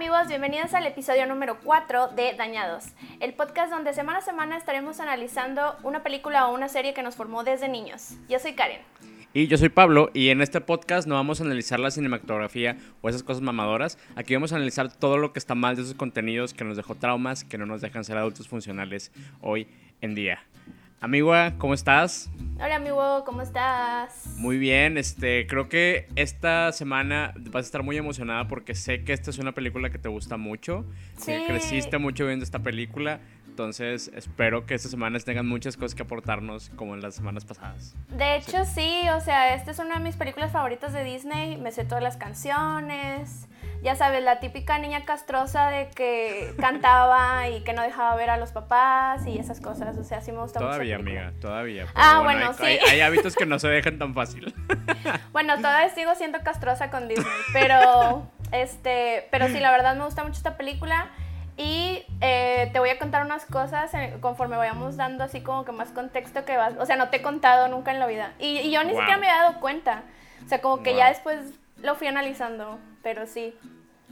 amigos, bienvenidos al episodio número 4 de Dañados, el podcast donde semana a semana estaremos analizando una película o una serie que nos formó desde niños. Yo soy Karen. Y yo soy Pablo y en este podcast no vamos a analizar la cinematografía o esas cosas mamadoras. Aquí vamos a analizar todo lo que está mal de esos contenidos que nos dejó traumas, que no nos dejan ser adultos funcionales hoy en día. Amigua, ¿cómo estás? Hola amigo, ¿cómo estás? Muy bien, este, creo que esta semana vas a estar muy emocionada porque sé que esta es una película que te gusta mucho, Sí. que creciste mucho viendo esta película, entonces espero que estas semanas tengan muchas cosas que aportarnos como en las semanas pasadas. De hecho sí, o sea, esta es una de mis películas favoritas de Disney, me sé todas las canciones, ya sabes, la típica niña castrosa de que cantaba y que no dejaba ver a los papás y esas cosas, o sea, sí me gusta Todavía, mucho. película. amiga, todavía. Ah, bueno, hay, sí. hay- hay hábitos que no se dejan tan fácil. Bueno, todavía sigo siendo castrosa con Disney, pero este, pero sí, la verdad me gusta mucho esta película y eh, te voy a contar unas cosas eh, conforme vayamos dando así como que más contexto que vas, o sea, no te he contado nunca en la vida y, y yo ni Wow. siquiera me había dado cuenta, o sea, como que Wow. ya después lo fui analizando, pero sí.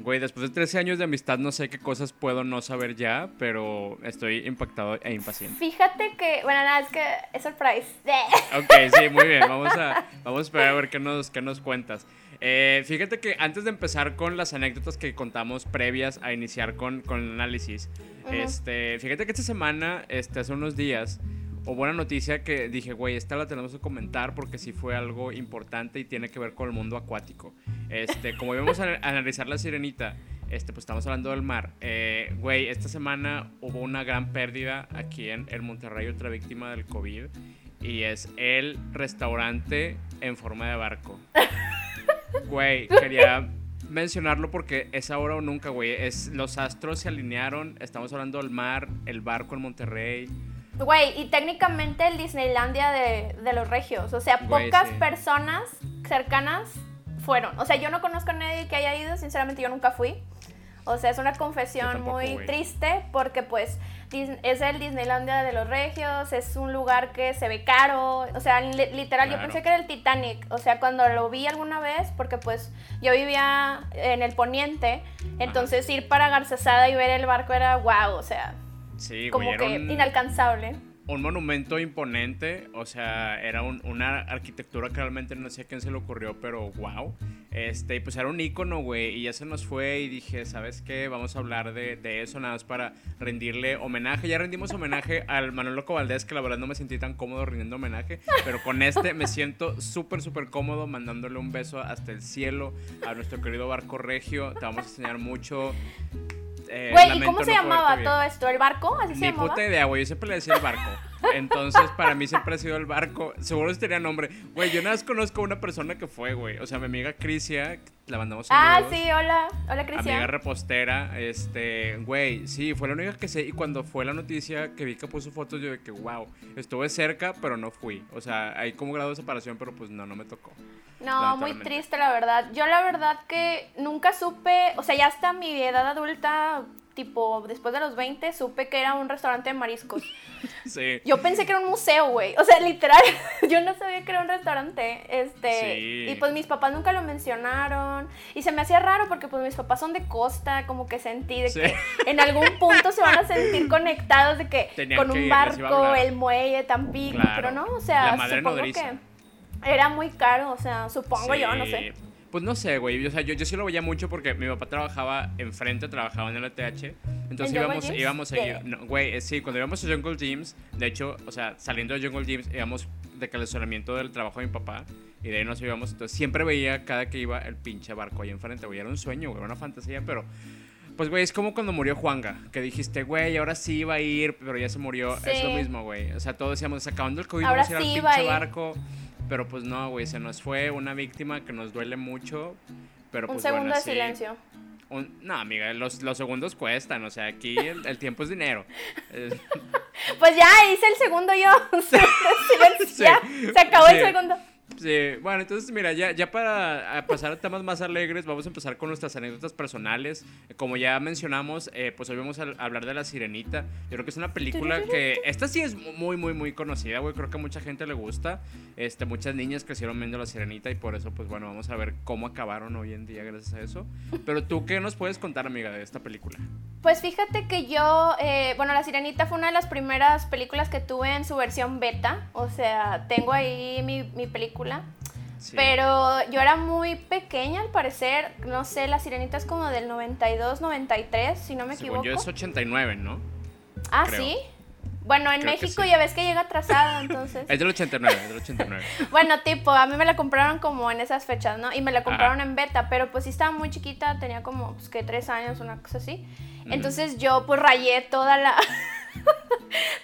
Güey, después de 13 años de amistad no sé qué cosas puedo no saber ya, pero estoy impactado e impaciente. Fíjate que, bueno, nada, es que es surprise. Ok, sí, muy bien. Vamos a, vamos a esperar a ver qué nos, qué nos cuentas. Eh, fíjate que antes de empezar con las anécdotas que contamos previas a iniciar con, con el análisis, Ujú. este, fíjate que esta semana, este, hace unos días, hubo una noticia que dije, güey, esta la tenemos que comentar porque sí fue algo importante y tiene que ver con el mundo acuático. Este, como íbamos a analizar la sirenita, este, pues estamos hablando del mar. Eh, Güey, esta semana hubo una gran pérdida aquí en, en Monterrey, otra víctima del COVID. Y es el restaurante en forma de barco. Güey, quería mencionarlo porque es ahora o nunca, güey. Es, los astros se alinearon. Estamos hablando del mar, el barco en Monterrey. Güey, y técnicamente el Disneylandia de, de los regios. O sea, Güey, pocas sí. personas cercanas fueron. O sea, yo no conozco a nadie que haya ido, sinceramente yo nunca fui. O sea, es una confesión tampoco, muy güey. triste porque pues es el Disneylandia de los regios, es un lugar que se ve caro. O sea, li- literal, yo pensé que era el Titanic. O sea, cuando lo vi alguna vez, porque pues yo vivía en el poniente, entonces ir para Garcesada y ver el barco era wow, o sea, Sí, como güey, que un, inalcanzable. un monumento imponente. O sea, era un- una arquitectura que realmente no sé a quién se le ocurrió, pero wow. Este, y pues era un ícono, güey. Y ya se nos fue y dije, ¿sabes qué? Vamos a hablar de, de eso nada más para rendirle homenaje. Ya rendimos homenaje al Manolo Valdés, que la verdad no me sentí tan cómodo rindiendo homenaje. Pero con este me siento súper, súper cómodo mandándole un beso hasta el cielo a nuestro querido barco regio. Te vamos a enseñar mucho. Eh, Güey, ¿y cómo se no llamaba todo esto? ¿El barco? ¿Así se llamaba? puta idea, güey. Yo siempre le decía el barco. Entonces, para mí siempre ha sido el barco. Seguro si tenía nombre. Güey, yo nada más conozco a una persona que fue, güey. O sea, mi amiga Crisia, la mandamos Ah, saludos. sí, hola. Hola, Amiga Cristian. repostera, este, güey, sí, fue la única que sé. Y cuando fue la noticia que vi que puso fotos, yo de que, wow, estuve cerca, pero no fui. O sea, hay como grado de separación, pero pues no, no me tocó. No, muy triste, la verdad. Yo, la verdad, que nunca supe. O sea, ya hasta mi edad adulta, tipo después de los 20, supe que era un restaurante de mariscos. Sí. Yo pensé que era un museo, güey. O sea, literal, yo no sabía que era un restaurante. Este. Sí. Y pues mis papás nunca lo mencionaron. Y se me hacía raro porque pues mis papás son de costa, como que sentí de Sí. que en algún punto se van a sentir conectados de que Tenían con un barco, el muelle, Tampico, Claro. pero no, o sea, La madre supongo nodriza. que era muy caro, o sea, supongo yo, no sé. Sí. Pues no sé, güey. O sea, yo, yo sí lo veía mucho porque mi papá trabajaba enfrente, trabajaba en el ETH. Entonces ¿En Jungle íbamos, íbamos a Sí. ir. No, güey, eh, sí, cuando íbamos a Jungle Gyms, de hecho, o sea, saliendo de Jungle Gyms, íbamos de calentamiento del trabajo de mi papá. Y de ahí nos íbamos. Entonces siempre veía cada que iba el pinche barco ahí enfrente, güey. Era un sueño, güey, una fantasía, pero. Pues, güey, es como cuando murió Juanga, que dijiste, güey, ahora sí iba a ir, pero ya se murió. Es lo Sí. mismo, güey. O sea, todos decíamos, acabando el COVID, Ahora vamos a ir sí al pinche barco. Pero pues no, güey, se nos fue una víctima que nos duele mucho. Pero Un pues segundo bueno, de sí. silencio. Un- no, amiga, los, los segundos cuestan, o sea, aquí el, el tiempo es dinero. Pues ya hice el segundo yo. Sí, ya, se acabó el sí. segundo. Sí, bueno, entonces mira, ya, ya para pasar a temas más alegres, vamos a empezar con nuestras anécdotas personales. Como ya mencionamos, eh, pues hoy vamos a hablar de La Sirenita. Yo creo que es una película que, esta sí es muy, muy, muy conocida, güey. Creo que a mucha gente le gusta. Este, muchas niñas crecieron viendo La Sirenita y por eso, pues bueno, vamos a ver cómo acabaron hoy en día gracias a eso. Pero tú, ¿qué nos puedes contar, amiga, de esta película? Pues fíjate que yo, eh, bueno, La Sirenita fue una de las primeras películas que tuve en su versión beta. O sea, tengo ahí mi, mi película. Pero yo era muy pequeña al parecer, no sé, La Sirenita es como del 92, 93, si no me equivoco. Yo es 89, ¿no? Ah, sí. Bueno, en México ya ves que llega atrasada, entonces. es del 89, es del 89. bueno, tipo, a mí me la compraron como en esas fechas, ¿no? Y me la compraron en beta, pero pues sí estaba muy chiquita, tenía como, pues que tres años, una cosa así. Entonces yo pues rayé toda la...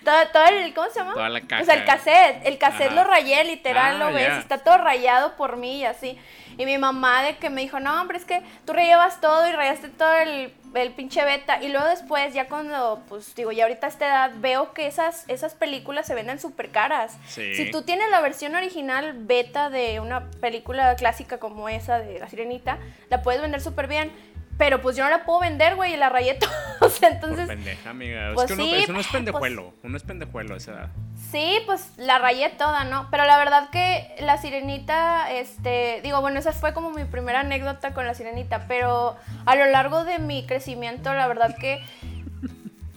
todo, todo, el, ¿cómo se llama? Toda la caja. O sea, el cassette, el cassette lo rayé, literal, ah, lo ves, está todo rayado por mí y así. Y mi mamá de que me dijo, no, hombre, es que tú rayabas todo y rayaste todo el, el pinche beta. Y luego después, ya cuando, pues digo, ya ahorita a esta edad, veo que esas, esas películas se venden súper caras. Si tú tienes la versión original beta de una película clásica como esa de La Sirenita, la puedes vender súper bien pero pues yo no la puedo vender, güey, y la rayé todo. o sea, entonces. Por pendeja, amiga. Pues es que uno, eso no es pendejuelo. Pues, uno es pendejuelo a esa edad. Sí, pues la rayé toda, ¿no? Pero la verdad que la sirenita, este. Digo, bueno, esa fue como mi primera anécdota con la sirenita. Pero a lo largo de mi crecimiento, la verdad que.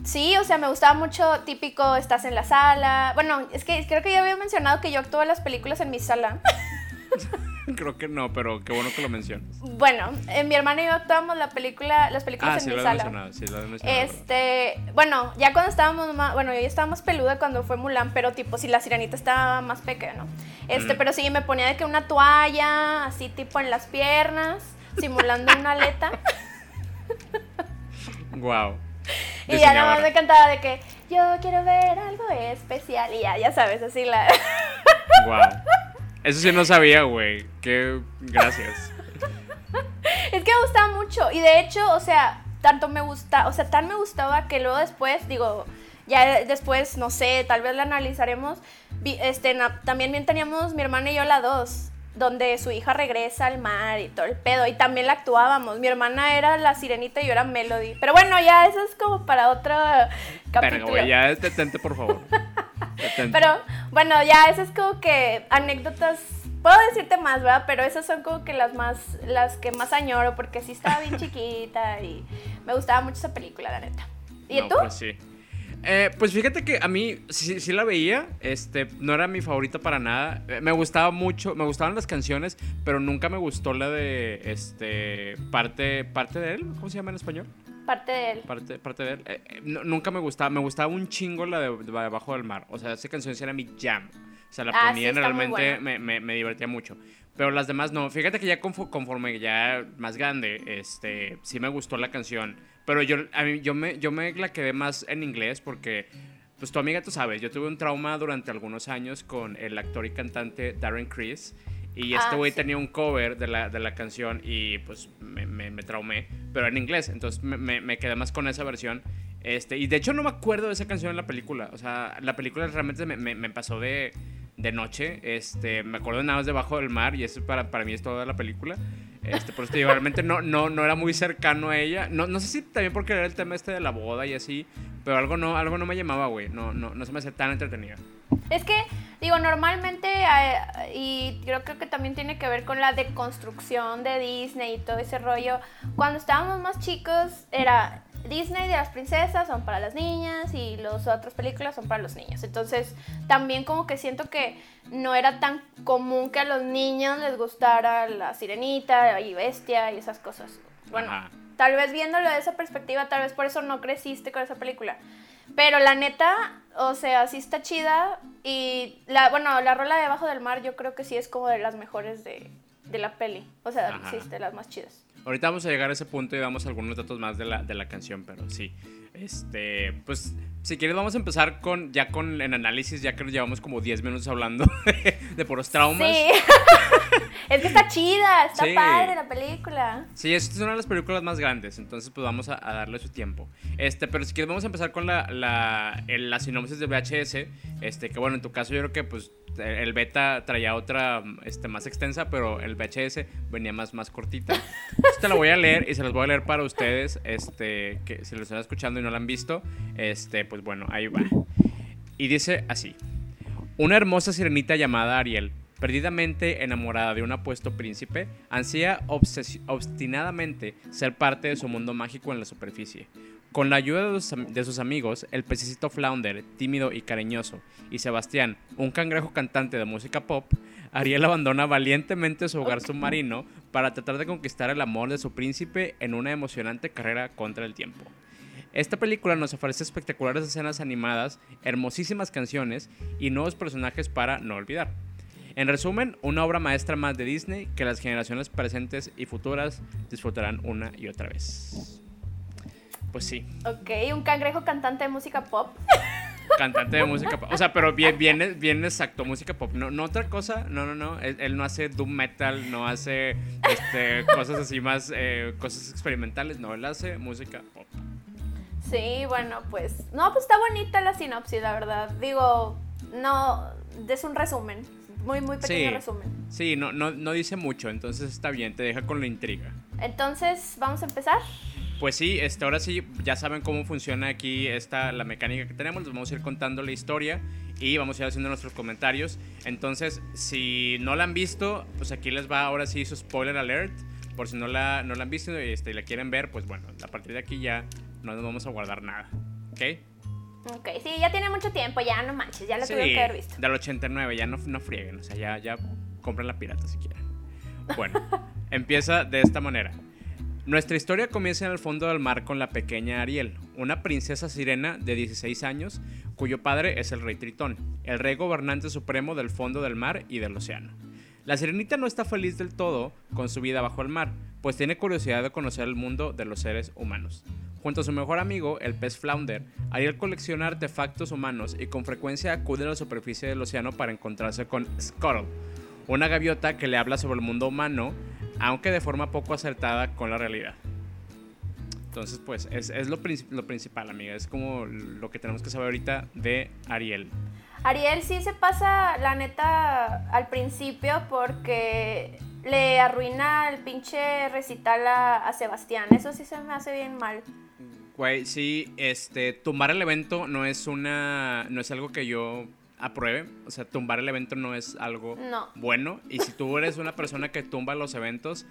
Sí, o sea, me gustaba mucho, típico, estás en la sala. Bueno, es que creo que ya había mencionado que yo en las películas en mi sala. Creo que no, pero qué bueno que lo mencionas. Bueno, en eh, mi hermana y yo actuamos la película, las películas ah, en sí, mi lo sala. Mencionado, sí, lo he mencionado. Este, bueno, ya cuando estábamos más, bueno, yo estaba más peluda cuando fue Mulan, pero tipo si la sirenita estaba más pequeña, ¿no? Este, pero sí me ponía de que una toalla, así tipo en las piernas, simulando una aleta. Wow. Y ya nada más me cantaba de que yo quiero ver algo especial y ya, ya sabes, así la. Wow. Eso sí no sabía, güey. Qué gracias. es que me gustaba mucho. Y de hecho, o sea, tanto me gusta, o sea, tan me gustaba que luego después, digo, ya después, no sé, tal vez la analizaremos. Este, también bien teníamos mi hermana y yo la dos, donde su hija regresa al mar y todo el pedo. Y también la actuábamos. Mi hermana era la sirenita y yo era Melody. Pero bueno, ya eso es como para otro capítulo. Pero, güey, ya detente, por favor. Pero bueno, ya esas es como que anécdotas. Puedo decirte más, ¿verdad? Pero esas son como que las más, las que más añoro porque sí estaba bien chiquita y me gustaba mucho esa película, la neta. ¿Y tú? Pues sí. Eh, pues fíjate que a mí sí, sí, la veía, este, no era mi favorita para nada. Eh, me gustaba mucho, me gustaban las canciones, pero nunca me gustó la de, este, parte, parte de él, ¿cómo se llama en español? Parte de él. Parte, parte de él. Eh, eh, nunca me gustaba. Me gustaba un chingo la de, Debajo del Mar. O sea, esa canción era mi jam. O sea, la ah, ponía realmente me, me, me, divertía mucho. Pero las demás no. Fíjate que ya conforme ya más grande, este, sí me gustó la canción. Pero yo, a mí, yo, me, yo me la quedé más en inglés porque, pues tu amiga tú sabes, yo tuve un trauma durante algunos años con el actor y cantante Darren Criss. Y este ah, güey tenía un cover de la, de la canción y pues me, me, me, traumé, pero en inglés, entonces me, me, quedé más con esa versión. Este, y de hecho no me acuerdo de esa canción en la película, o sea, la película realmente me, pasó de, de, noche, este, me acuerdo de nada más debajo del mar y eso para, para mí es toda la película. Este, por eso te digo, realmente no, no, no era muy cercano a ella. No, no sé si también porque era el tema este de la boda y así, pero algo no, algo no me llamaba, güey. No, no, no se me hacía tan entretenida. Es que, digo, normalmente, eh, y creo, creo que también tiene que ver con la deconstrucción de Disney y todo ese rollo. Cuando estábamos más chicos, era Disney de las princesas son para las niñas y las otras películas son para los niños. Entonces, también como que siento que no era tan común que a los niños les gustara la sirenita y bestia y esas cosas. Bueno, tal vez viéndolo de esa perspectiva, tal vez por eso no creciste con esa película. Pero la neta, o sea, sí está chida. Y la, bueno, la rola de Abajo del Mar yo creo que sí es como de las mejores de, de la peli. O sea, sí es de las más chidas. Ahorita vamos a llegar a ese punto y damos algunos datos más de la, de la canción, pero sí. Este, pues, si quieres vamos a empezar con, ya con el análisis, ya que nos llevamos como 10 minutos hablando de, poros traumas. Sí. es que está chida, está padre la película. Sí, es una de las películas más grandes, entonces pues vamos a, darle su tiempo. Este, pero si quieres vamos a empezar con la, la, la sinopsis de VHS, este, que bueno, en tu caso yo creo que pues este, el beta traía otra este, más extensa, pero el VHS venía más, más cortita. Esta la voy a leer y se las voy a leer para ustedes, este, que si lo están escuchando y no la han visto, este, pues bueno, ahí va. Y dice así. Una hermosa sirenita llamada Ariel, perdidamente enamorada de un apuesto príncipe, ansía obstinadamente ser parte de su mundo mágico en la superficie. Con la ayuda de sus, amigos, el pececito Flounder, tímido y cariñoso, y Sebastián, un cangrejo cantante de música pop, Ariel abandona valientemente su hogar submarino para tratar de conquistar el amor de su príncipe en una emocionante carrera contra el tiempo. Esta película nos ofrece espectaculares escenas animadas, hermosísimas canciones y nuevos personajes para no olvidar. En resumen, una obra maestra más de Disney que las generaciones presentes y futuras disfrutarán una y otra vez. Pues sí. Ok, un cangrejo cantante de música pop. Cantante de música pop. O sea, pero bien, bien, bien exacto, música pop. No, no otra cosa, no, no, no. Él, no hace doom metal, no hace este, cosas así más, eh, cosas experimentales. No, él hace música pop. Sí, bueno, pues. No, pues está bonita la sinopsis, la verdad. Digo, no. Es un resumen. Muy, muy pequeño resumen. Sí, no, no, no dice mucho, entonces está bien, te deja con la intriga. Entonces, ¿vamos a empezar? Pues sí, este, ahora sí, ya saben cómo funciona aquí esta, la mecánica que tenemos. Les vamos a ir contando la historia y vamos a ir haciendo nuestros comentarios. Entonces, si no la han visto, pues aquí les va ahora sí su spoiler alert. Por si no la, no la han visto este, y la quieren ver, pues bueno, a partir de aquí ya no nos vamos a guardar nada. ¿Ok? Ok, sí, ya tiene mucho tiempo, ya no manches, ya la tuve que haber visto. Del 89, ya no, no frieguen, o sea, ya, ya compren la pirata si quieren. Bueno, empieza de esta manera. Nuestra historia comienza en el fondo del mar con la pequeña Ariel, una princesa sirena de 16 años, cuyo padre es el rey Tritón, el rey gobernante supremo del fondo del mar y del océano. La sirenita no está feliz del todo con su vida bajo el mar, pues tiene curiosidad de conocer el mundo de los seres humanos. Junto a su mejor amigo, el pez flounder, Ariel colecciona artefactos humanos y con frecuencia acude a la superficie del océano para encontrarse con Scuttle, una gaviota que le habla sobre el mundo humano aunque de forma poco acertada con la realidad. Entonces, pues, es, lo, lo, principal, amiga. Es como lo que tenemos que saber ahorita de Ariel. Ariel sí se pasa, la neta, al principio porque le arruina el pinche recital a, a Sebastián. Eso sí se me hace bien mal. Güey, sí, este, tumbar el evento no es una, no es algo que yo apruebe. O sea, tumbar el evento no es algo bueno. Y si tú eres una persona que tumba los eventos,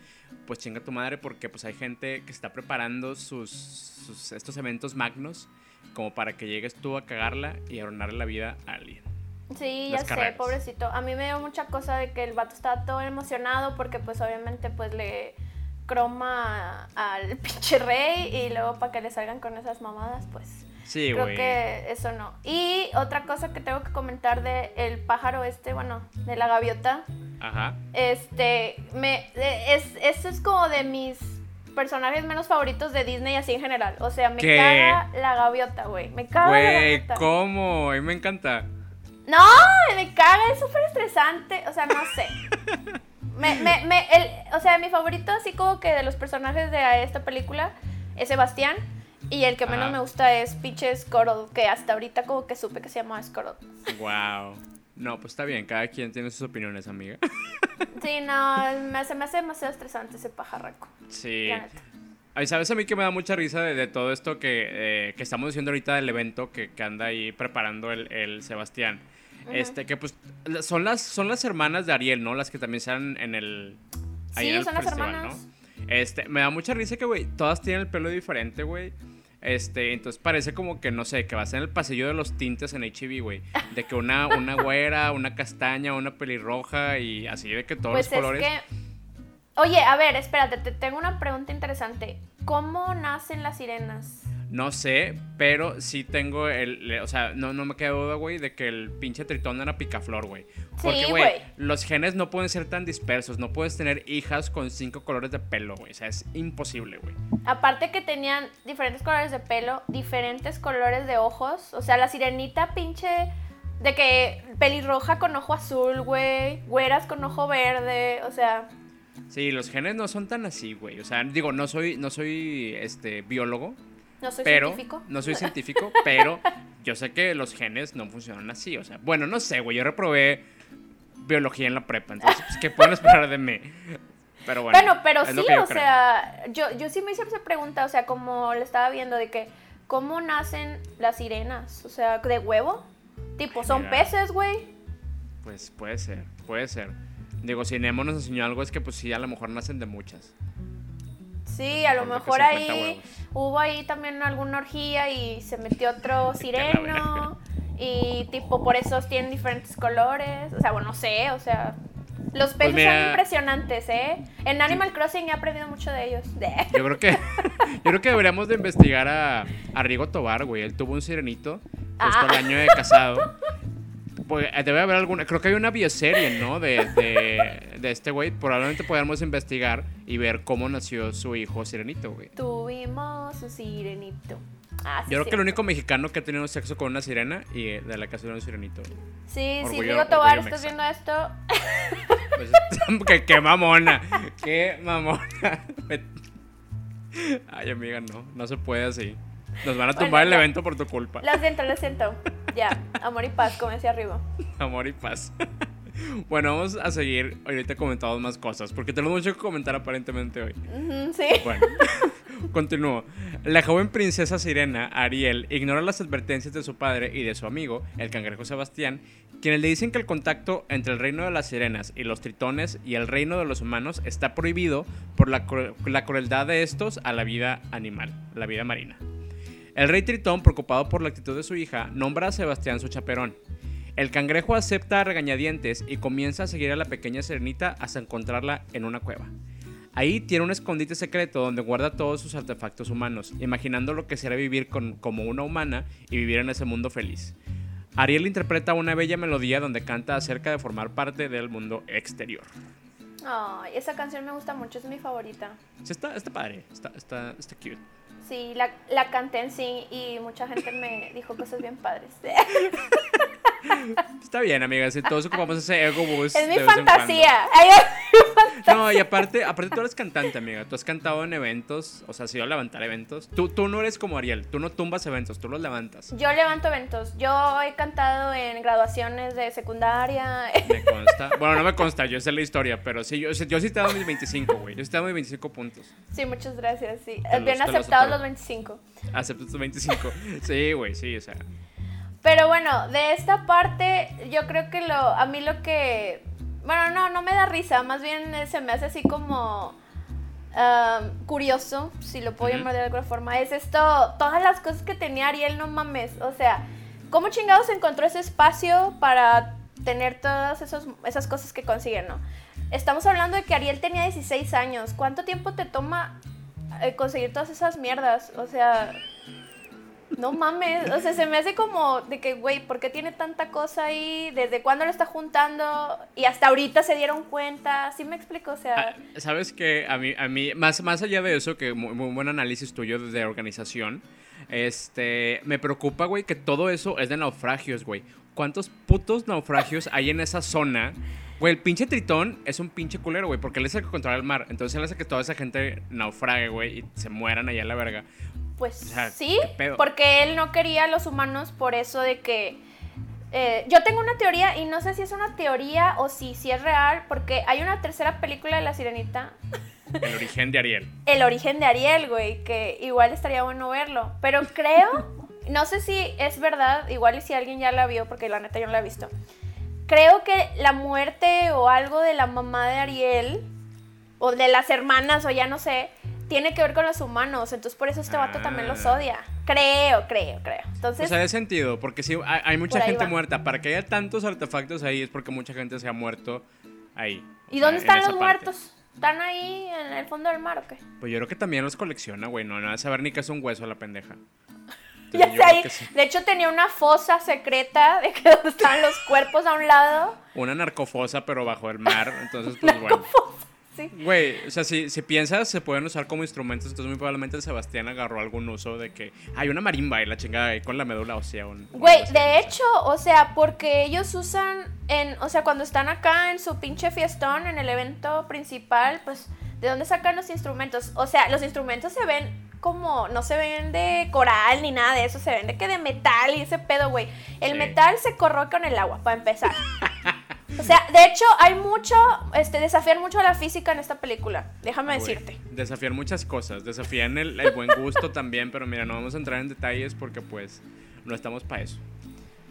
pues chinga tu madre porque pues hay gente que está preparando sus, estos eventos magnos como para que llegues tú a cagarla y arruinarle la vida a alguien. Sí, ya sé, pobrecito. A mí me dio mucha cosa de que el vato estaba todo emocionado porque pues obviamente pues le croma al pinche rey y luego para que le salgan con esas mamadas pues Sí, Creo que eso no. Y otra cosa que tengo que comentar de el pájaro este, bueno, de la gaviota. Ajá. Este, me, es, eso es como de mis personajes menos favoritos de Disney así en general. O sea, me caga la gaviota, güey. Me caga la gaviota. ¿cómo? A mí me encanta. No, me caga, es súper estresante. O sea, no sé. me, me, me, el, o sea, mi favorito así como que de los personajes de esta película es Sebastián. Y el que menos me gusta es pinche Squirtle, que hasta ahorita como que supe que se llamaba Squirtle. Wow. No, pues está bien, cada quien tiene sus opiniones, amiga. Sí, no, me hace, me hace demasiado estresante ese pajarraco. Sí. Ay, ¿Sabes a mí que me da mucha risa de, todo esto que, eh, que, estamos diciendo ahorita del evento que, que anda ahí preparando el, el Sebastián? Este, que pues son las, son las hermanas de Ariel, ¿no? Las que también salen en el... sí, son las hermanas. Este, me da mucha risa que, güey, todas tienen el pelo diferente, güey. Este, entonces parece como que, no sé, que vas en el pasillo de los tintes en HB, güey. De que una, una güera, una castaña, una pelirroja y así de que todos pues los colores. Es que... Oye, a ver, espérate, te tengo una pregunta interesante. ¿Cómo nacen las sirenas? No sé, pero sí tengo el. O sea, no, no me queda duda, güey, de que el pinche tritón era picaflor, güey. Porque, güey, los genes no pueden ser tan dispersos. No puedes tener hijas con cinco colores de pelo, güey. O sea, es imposible, güey. Aparte que tenían diferentes colores de pelo, diferentes colores de ojos. O sea, la sirenita pinche. De que pelirroja con ojo azul, güey. Güeras con ojo verde. O sea. Sí, los genes no son tan así, güey. O sea, digo, no soy, no soy este biólogo. No soy pero, científico. No soy científico, pero yo sé que los genes no funcionan así. O sea, bueno, no sé, güey. Yo reprobé biología en la prepa, entonces, pues, ¿qué pueden esperar de mí? Pero bueno. Bueno, pero sí, o creo. sea, yo, yo sí me hice esa pregunta, o sea, como le estaba viendo de que, ¿cómo nacen las sirenas? O sea, ¿de huevo? Tipo, son Mira. peces, güey. Pues puede ser, puede ser. Digo, si Nemo nos enseñó algo es que pues sí, a lo mejor nacen de muchas. Sí, a lo mejor 50 ahí huevos. hubo ahí también alguna orgía y se metió otro sireno y tipo por eso tienen diferentes colores, o sea, bueno, no sé, o sea, los peces Pues mira- son impresionantes, ¿eh? En Animal Crossing he aprendido mucho de ellos. Yo creo que yo creo que deberíamos de investigar a, a Rigo Tobar, güey. Él tuvo un sirenito justo Ah. al año de casado. Pues, eh, debe haber alguna, creo que hay una bioserie, ¿no? De, de, de este güey. Probablemente podamos investigar y ver cómo nació su hijo sirenito, güey. Tuvimos un sirenito. Ah, sí, Yo creo que el único mexicano que ha tenido sexo con una sirena y eh, de la que ha sido un sirenito. Sí, sí, Rigo Tobar, estás viendo esto. Pues, qué, qué mamona, qué mamona. Ay, amiga, no, no se puede así. Nos van a Bueno, tumbar el ya. evento por tu culpa. Lo siento, lo siento. Ya, amor y paz, como decía arriba. Amor y paz. Bueno, vamos a seguir. Ahorita comentamos más cosas, porque tenemos mucho que comentar aparentemente hoy. Sí. Bueno, continúo. La joven princesa sirena, Ariel, ignora las advertencias de su padre y de su amigo, el cangrejo Sebastián, quienes le dicen que el contacto entre el reino de las sirenas y los tritones y el reino de los humanos está prohibido por la, la crueldad de estos a la vida animal, la vida marina. El rey Tritón, preocupado por la actitud de su hija, nombra a Sebastián su chaperón. El cangrejo acepta a regañadientes y comienza a seguir a la pequeña sirenita hasta encontrarla en una cueva. Ahí tiene un escondite secreto donde guarda todos sus artefactos humanos, imaginando lo que será vivir con- como una humana y vivir en ese mundo feliz. Ariel interpreta una bella melodía donde canta acerca de formar parte del mundo exterior. Ay, esa canción me gusta mucho, es mi favorita. Sí, está, está padre, está, está, está cute. Sí, la, la canté en sí y mucha gente me dijo cosas bien padres. Está bien, amiga, si todos ocupamos ese ego boost. Es mi fantasía. No, y aparte, aparte tú eres cantante, amiga. Tú has cantado en eventos, o sea, has ido a levantar eventos. Tú, tú no eres como Ariel, tú no tumbas eventos, tú los levantas. Yo levanto eventos. Yo he cantado en graduaciones de secundaria. Me consta. Bueno, no me consta, yo sé la historia, pero sí, yo, yo sí te he dado mis 25, güey. Yo sí te he dado mis 25 puntos. Sí, muchas gracias. Sí. los- Bien los aceptados otorgo. los 25. Acepto tus 25. Sí, güey, sí, o sea. Pero bueno, de esta parte, yo creo que lo, a mí lo que, bueno, no, no me da risa, más bien eh, se me hace así como um, curioso, si lo puedo llamar de alguna forma, es esto, todas las cosas que tenía Ariel, no mames, o sea, ¿cómo chingados encontró ese espacio para tener todas esos, esas cosas que consigue, no? Estamos hablando de que Ariel tenía 16 años, ¿cuánto tiempo te toma eh, conseguir todas esas mierdas? O sea... No mames, o sea, se me hace como de que, güey, ¿por qué tiene tanta cosa ahí? ¿Desde cuándo lo está juntando? Y hasta ahorita se dieron cuenta. ¿Sí me explico? O sea, Ah, Sabes que a mí, a mí más, más allá de eso, que muy, buen análisis tuyo desde organización, este, me preocupa, güey, que todo eso es de naufragios, güey. ¿Cuántos putos naufragios hay en esa zona? Güey, el pinche tritón es un pinche culero, güey, porque él es el que controla el mar. Entonces él hace que toda esa gente naufrague, güey, y se mueran allá en la verga. pues o sea, sí, porque él no quería a los humanos por eso de que... eh, yo tengo una teoría y no sé si es una teoría o si, si es real, porque hay una tercera película de La Sirenita, El origen de Ariel. El origen de Ariel, güey, que igual estaría bueno verlo. Pero creo, no sé si es verdad, igual y si alguien ya la vio, porque la neta yo no la he visto. Creo que la muerte o algo de la mamá de Ariel, o de las hermanas, o ya no sé, tiene que ver con los humanos. Entonces por eso este vato también los Ah. odia. Creo, creo, creo. Entonces, O sea, de sentido, porque sí, hay, hay mucha gente va. muerta. Para que haya tantos artefactos ahí es porque mucha gente se ha muerto ahí. ¿y sea, dónde están los parte. muertos? ¿Están ahí en el fondo del mar o qué? Pues yo creo que también los colecciona, güey. No, no de saber ni que es un hueso la pendeja. Ya sé, ahí. sí. De hecho tenía una fosa secreta de que donde estaban los cuerpos a un lado. Una narcofosa, pero bajo el mar. Entonces, pues bueno. Sí. Güey, o sea, si, si piensas, se pueden usar como instrumentos. Entonces, muy probablemente Sebastián agarró algún uso de que hay una marimba y la chingada ahí con la médula ósea. un- o Güey, de hecho, o sea, porque ellos usan en, o sea, cuando están acá en su pinche fiestón, en el evento principal, pues, ¿de dónde sacan los instrumentos? O sea, los instrumentos se ven como, no se ven de coral ni nada de eso, se ven de que de metal y ese pedo, güey. El Sí. metal se corroe con el agua, para empezar. O sea, de hecho, hay mucho, este, desafían mucho a la física en esta película. Déjame Güey, decirte. Desafían muchas cosas, desafían el, el buen gusto también, pero mira, no vamos a entrar en detalles porque pues no estamos para eso.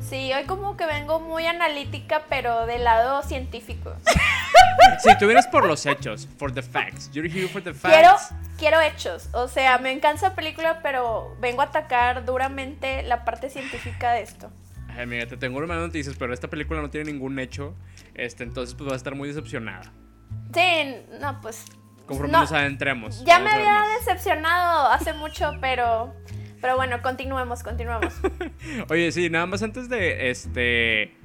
Sí, hoy como que vengo muy analítica, pero del lado científico. Si tú vienes por los hechos, for the facts, you're here for the Quiero, facts. quiero hechos. O sea, me encanta esa película, pero vengo a atacar duramente la parte científica de esto. Ay, mira, te tengo malas noticias, pero esta película no tiene ningún hecho, este, entonces pues vas a estar muy decepcionada. Sí, no, pues. Conforme no, nos adentremos. ya me había decepcionado hace mucho, pero. Pero bueno, continuemos, continuemos. Oye, sí, nada más antes de este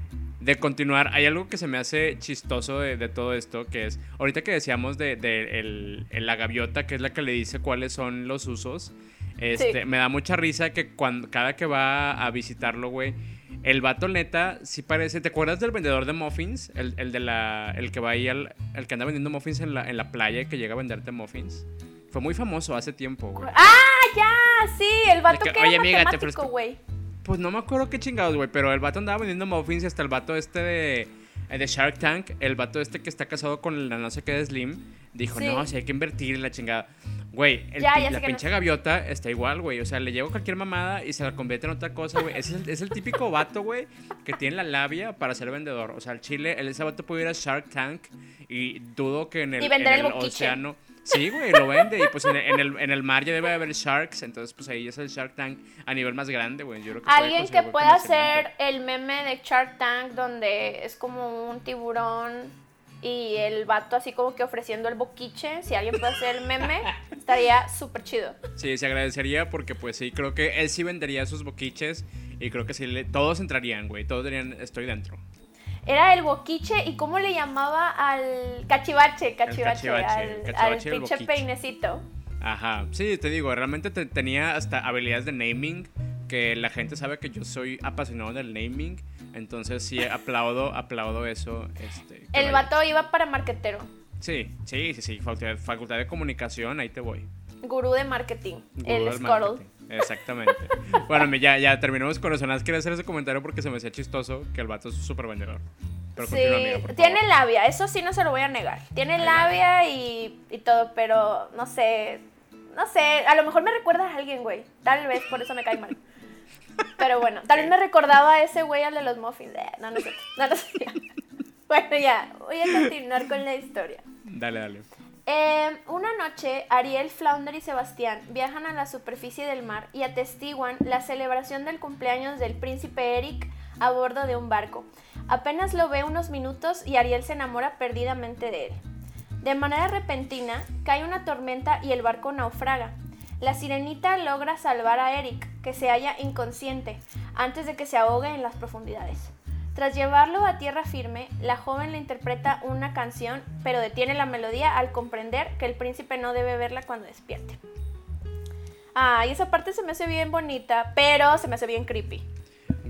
de continuar, hay algo que se me hace chistoso de, de todo esto, que es, ahorita que decíamos de, de el- el- la gaviota, que es la que le dice cuáles son los usos, este, Sí. me da mucha risa que cuando, cada que va a visitarlo, güey, el vato neta sí parece, ¿te acuerdas del vendedor de muffins? El, el de la, el que va ahí, al, el que anda vendiendo muffins en la, en la playa y que llega a venderte muffins. Fue muy famoso hace tiempo, güey. ¡Ah, ya! Sí, el vato que, que, "Oye, era amiga, te matemático, güey. Pues no me acuerdo qué chingados, güey, pero el vato andaba vendiendo muffins y hasta el vato este de, eh, de Shark Tank, el vato este que está casado con la no sé qué de Slim, dijo, Sí. no, si hay que invertir en la chingada. Güey, la pinche no. gaviota está igual, güey. O sea, le llevo cualquier mamada y se la convierte en otra cosa, güey. Es, el, es el típico vato, güey, que tiene la labia para ser vendedor. O sea, el chile, el- ese vato puede ir a Shark Tank y dudo que en el, en océano... Sí, güey, lo vende. Y pues en el, en, el, en el mar ya debe haber sharks. Entonces, pues ahí es el Shark Tank a nivel más grande, güey. Yo creo que puede Alguien que pueda hacer el meme de Shark Tank donde es como un tiburón y el vato así como que ofreciendo el boquiche. Si alguien puede hacer el meme, estaría súper chido. Sí, se agradecería porque pues sí, creo que él sí vendería sus boquiches y creo que sí, le- todos entrarían, güey, todos dirían, estoy dentro. Era el boquiche y cómo le llamaba al cachivache, cachivache, cachivache, al, el cachivache al y el pinche boquiche. peinecito. Ajá, sí, te digo, realmente te- tenía hasta habilidades de naming, que la gente sabe que yo soy apasionado del naming, entonces sí, aplaudo, aplaudo eso. Este, El vaya. vato iba para marquetero, Sí, sí, sí, sí, facultad, facultad de comunicación, ahí te voy. gurú de marketing, Gurú el Scuttle. Exactamente. bueno, ya, ya terminamos con eso. Nada más quería hacer ese comentario porque se me hacía chistoso que el vato es súper vendedor. Pero Sí, amiga, tiene labia, eso sí no se lo voy a negar. Tiene Hay labia y, y todo, pero no sé, no sé, a lo mejor me recuerda a alguien, güey. Tal vez por eso me cae mal. Pero bueno, tal vez me recordaba a ese güey al de los muffins. Eh, no, no cierto. No, no cierto. Bueno, ya, voy a continuar con la historia. Dale, dale. Eh, una noche, Ariel, Flounder y Sebastián viajan a la superficie del mar y atestiguan la celebración del cumpleaños del príncipe Eric a bordo de un barco. Apenas lo ve unos minutos y Ariel se enamora perdidamente de él. De manera repentina, cae una tormenta y el barco naufraga. La sirenita logra salvar a Eric, que se halla inconsciente, antes de que se ahogue en las profundidades. Tras llevarlo a tierra firme, la joven le interpreta una canción, pero detiene la melodía al comprender que el príncipe no debe verla cuando despierte. Ah, y esa parte se me hace bien bonita, pero se me hace bien creepy.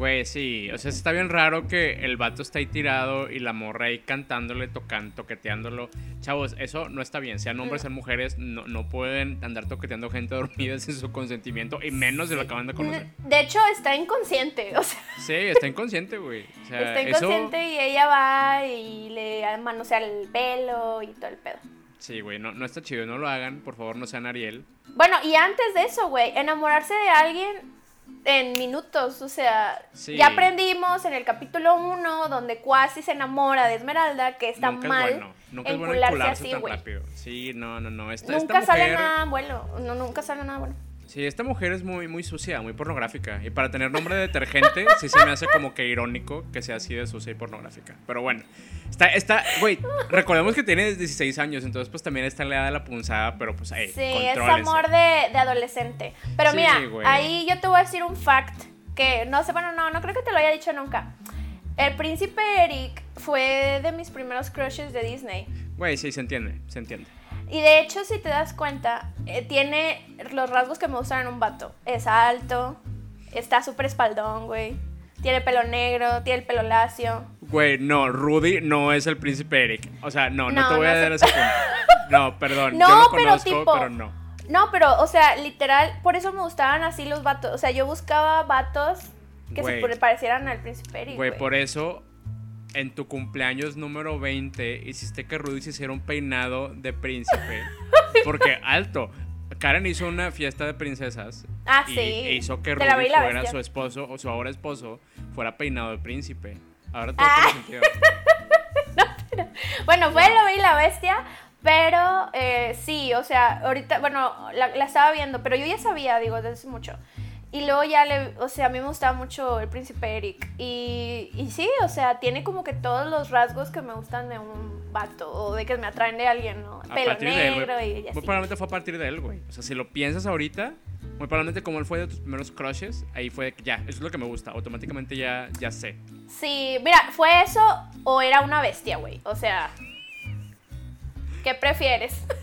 Güey, sí. O sea, está bien raro que el vato está ahí tirado y la morra ahí cantándole, tocando, toqueteándolo. Chavos, eso no está bien. Sean hombres, sean mujeres, no, no pueden andar toqueteando gente dormida sin su consentimiento y menos si lo acaban de conocer. De hecho, está inconsciente, o sea, Sí, está inconsciente, güey. O sea, está eso- inconsciente y ella va y le manosea el pelo y todo el pedo. Sí, güey, no, no está chido. No lo hagan. Por favor, no sean Ariel. Bueno, y antes de eso, güey, enamorarse de alguien en minutos, o sea, Sí. ya aprendimos en el capítulo 1 donde Quasi se enamora de Esmeralda, que está nunca mal es bueno. Nunca es bueno así, tan güey. rápido. Sí, no, no, no. Esta, Nunca esta sale nada bueno, no, nunca sale nada bueno. Sí, esta mujer es muy, muy sucia, muy pornográfica. Y para tener nombre de detergente, sí se me hace como que irónico que sea así de sucia y pornográfica. Pero bueno, está, está, güey, recordemos que tiene 16 años, entonces pues también está en la edad de la punzada, pero pues, hey, Sí, es amor de, de adolescente. Pero Sí, mira, güey. ahí yo te voy a decir un fact que no sé, bueno, no, no creo que te lo haya dicho nunca. El príncipe Eric fue de mis primeros crushes de Disney. Güey, sí, se entiende, se entiende. Y de hecho, si te das cuenta, eh, tiene los rasgos que me gustan en un vato. Es alto, está súper espaldón, güey. Tiene pelo negro, tiene el pelo lacio. Güey, no, Rudy no es el príncipe Eric. O sea, no, no, No, te voy no a dar ese punto. No, perdón, No, yo lo pero conozco, tipo- pero no. No, pero, o sea, literal, por eso me gustaban así los vatos. O sea, yo buscaba vatos que se pare- parecieran al príncipe Eric. Güey. por eso en tu cumpleaños número 20 hiciste que Rudy se hiciera un peinado de príncipe. Porque, alto, Karen hizo una fiesta de princesas. Ah, y sí. e hizo que Rudy fuera su esposo o su ahora esposo fuera peinado de príncipe. Ahora todo Ah. tiene sentido. Bueno, fue Lo vi la bestia, pero eh, sí, o sea, ahorita, bueno, la, la estaba viendo, pero yo ya sabía, digo, desde hace mucho. Y luego ya le, o sea, a mí me gustaba mucho el príncipe Eric. Y, y sí, o sea, tiene como que todos los rasgos que me gustan de un vato o de que me atraen de alguien, ¿no? A Pelo él, negro y Muy así. probablemente fue a partir de él, güey. O sea, si lo piensas ahorita, muy probablemente como él fue de tus primeros crushes, ahí fue ya, eso es lo que me gusta. Automáticamente ya, ya sé. Sí, mira, ¿fue eso o era una bestia, güey? O sea, ¿qué prefieres?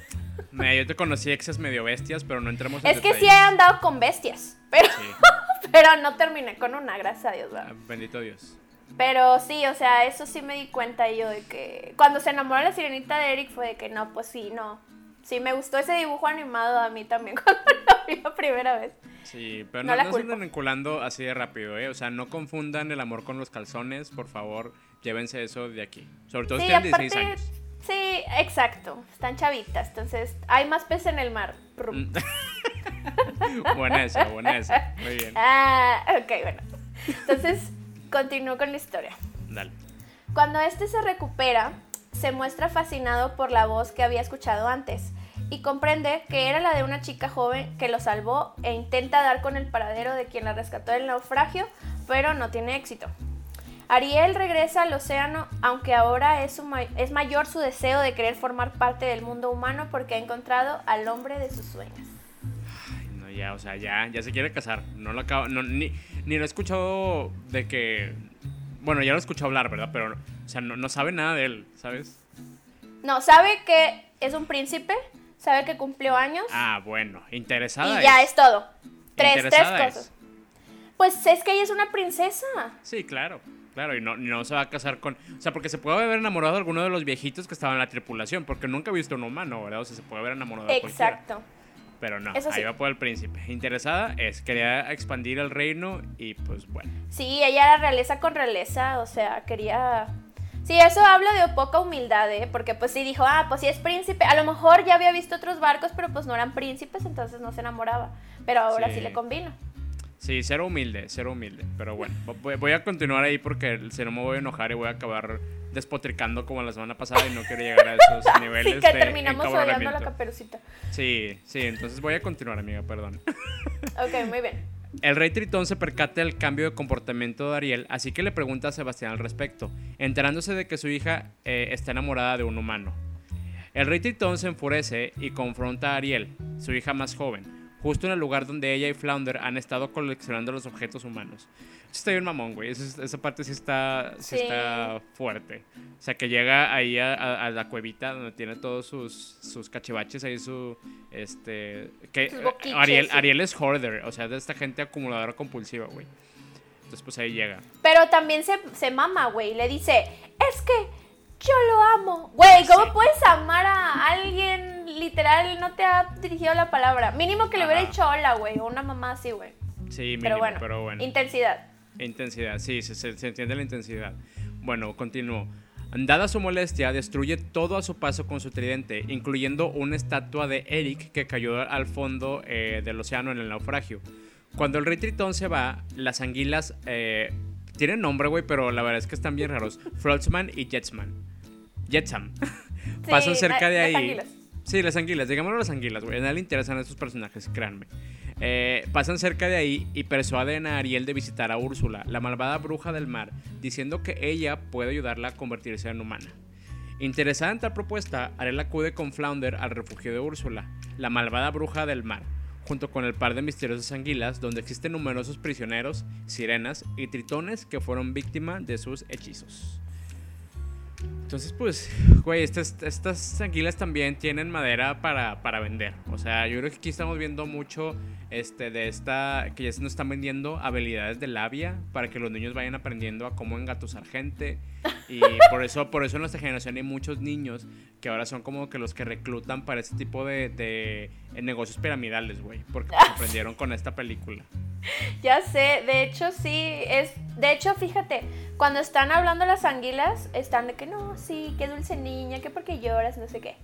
Mira, yo te conocí exes medio bestias, pero no entremos en es que sí he andado con bestias, pero, Sí. pero no terminé con una, gracias a Dios, ¿verdad? Ah, Bendito Dios. Pero sí, o sea, eso sí me di cuenta yo de que cuando se enamoró la sirenita de Eric fue de que no, pues sí, no. Sí, me gustó ese dibujo animado a mí también cuando lo vi la primera vez. Sí, pero No no, la no se anden enculando así de rápido, ¿eh? O sea, no confundan el amor con los calzones, por favor, llévense eso de aquí. Sobre todo si Sí, tienen aparte, 16 años. Sí, exacto, están chavitas, entonces hay más peces en el mar. Rum. buena esa, buena esa. Muy bien. Ah, ok, bueno. Entonces, continúo con la historia. Dale. Cuando este se recupera, se muestra fascinado por la voz que había escuchado antes y comprende que era la de una chica joven que lo salvó e intenta dar con el paradero de quien la rescató del naufragio, pero no tiene éxito. Ariel regresa al océano, aunque ahora es, su ma- es mayor su deseo de querer formar parte del mundo humano porque ha encontrado al hombre de sus sueños. Ay, no, ya, o sea, ya, ya se quiere casar. No lo acabo, no, ni, ni lo he escuchado de que. Bueno, ya lo he escuchado hablar, ¿verdad? Pero, o sea, no, no sabe nada de él, ¿sabes? No, sabe que es un príncipe, sabe que cumplió años Ah, bueno, interesada y ya es. es todo. Tres, tres Interesada es. cosas. Pues es que ella es una princesa. Sí, claro, claro, y no, no se va a casar con... O sea, porque se puede haber enamorado de alguno de los viejitos que estaban en la tripulación, porque nunca he visto un humano, ¿verdad? O sea, se puede haber enamorado de cualquiera. Exacto. Pero no, sí. ahí va por el príncipe. Interesada es, quería expandir el reino y pues bueno. Sí, ella era realeza con realeza, o sea, quería... Sí, eso habla de poca humildad, ¿eh? Porque pues sí dijo, ah, pues sí es príncipe. A lo mejor ya había visto otros barcos, pero pues no eran príncipes, entonces no se enamoraba. Pero ahora sí, Sí. le convino. Sí, cero humilde, cero humilde. Pero bueno, voy, a continuar ahí porque si no me voy a enojar y voy a acabar despotricando como la semana pasada y no quiero llegar a esos niveles Sí, que de terminamos odiando a la caperucita. Sí, sí, entonces voy a continuar, amiga, perdón. Ok, muy bien. El rey Tritón se percata del cambio de comportamiento de Ariel, así que le pregunta a Sebastián al respecto, enterándose de que su hija eh, está enamorada de un humano. El rey Tritón se enfurece y confronta a Ariel, su hija más joven, justo en el lugar donde ella y Flounder han estado coleccionando los objetos humanos. Eso está bien mamón, güey. Esa, esa parte sí está, sí Sí. está fuerte. O sea, que llega ahí a, a- a la cuevita donde tiene todos sus, sus cachivaches, ahí su... Este... Que, boquiches, Ariel, sí. Ariel es hoarder, o sea, de esta gente acumuladora compulsiva, güey. Entonces, pues ahí llega. Pero también se, se mama, güey. Le dice, es que yo lo amo. Güey, ¿cómo Sí. puedes amar a alguien literal? No te ha dirigido la palabra. Mínimo que le hubiera dicho hola, güey. O una mamá así, güey. Sí, mínimo, Pero bueno, pero bueno. intensidad. Intensidad, sí, se, se- se entiende la intensidad. Bueno, continúo. Dada su molestia, destruye todo a su paso con su tridente, incluyendo una estatua de Eric que cayó al fondo eh, del océano en el naufragio. Cuando el rey Tritón se va, las anguilas eh, tienen nombre, güey, pero la verdad es que están bien raros. Frogsman y Jetsman. Jetsam. Sí, Pasan cerca de ahí. anguilas. Sí, las anguilas, digámoslo las anguilas, güey. A nadie le interesan estos personajes, créanme. Eh, pasan cerca de ahí y persuaden a Ariel de visitar a Úrsula, la malvada bruja del mar, diciendo que ella puede ayudarla a convertirse en humana. Interesada en tal propuesta, Ariel acude con Flounder al refugio de Úrsula, la malvada bruja del mar, junto con el par de misteriosas anguilas, donde existen numerosos prisioneros, sirenas y tritones que fueron víctima de sus hechizos. Entonces, pues, güey, estas, estas anguilas también tienen madera para, para vender. O sea, yo creo que aquí estamos viendo mucho este, de esta, que ya se nos están vendiendo habilidades de labia para que los niños vayan aprendiendo a cómo engatusar gente. Y por eso, por eso en nuestra generación hay muchos niños que ahora son como que los que reclutan para este tipo de, de eh, negocios piramidales, güey. Porque pues, aprendieron con esta película. Ya sé, de hecho sí, es, de hecho fíjate, cuando están hablando las anguilas, están de que no, sí, qué dulce niña, que porque lloras, no sé qué.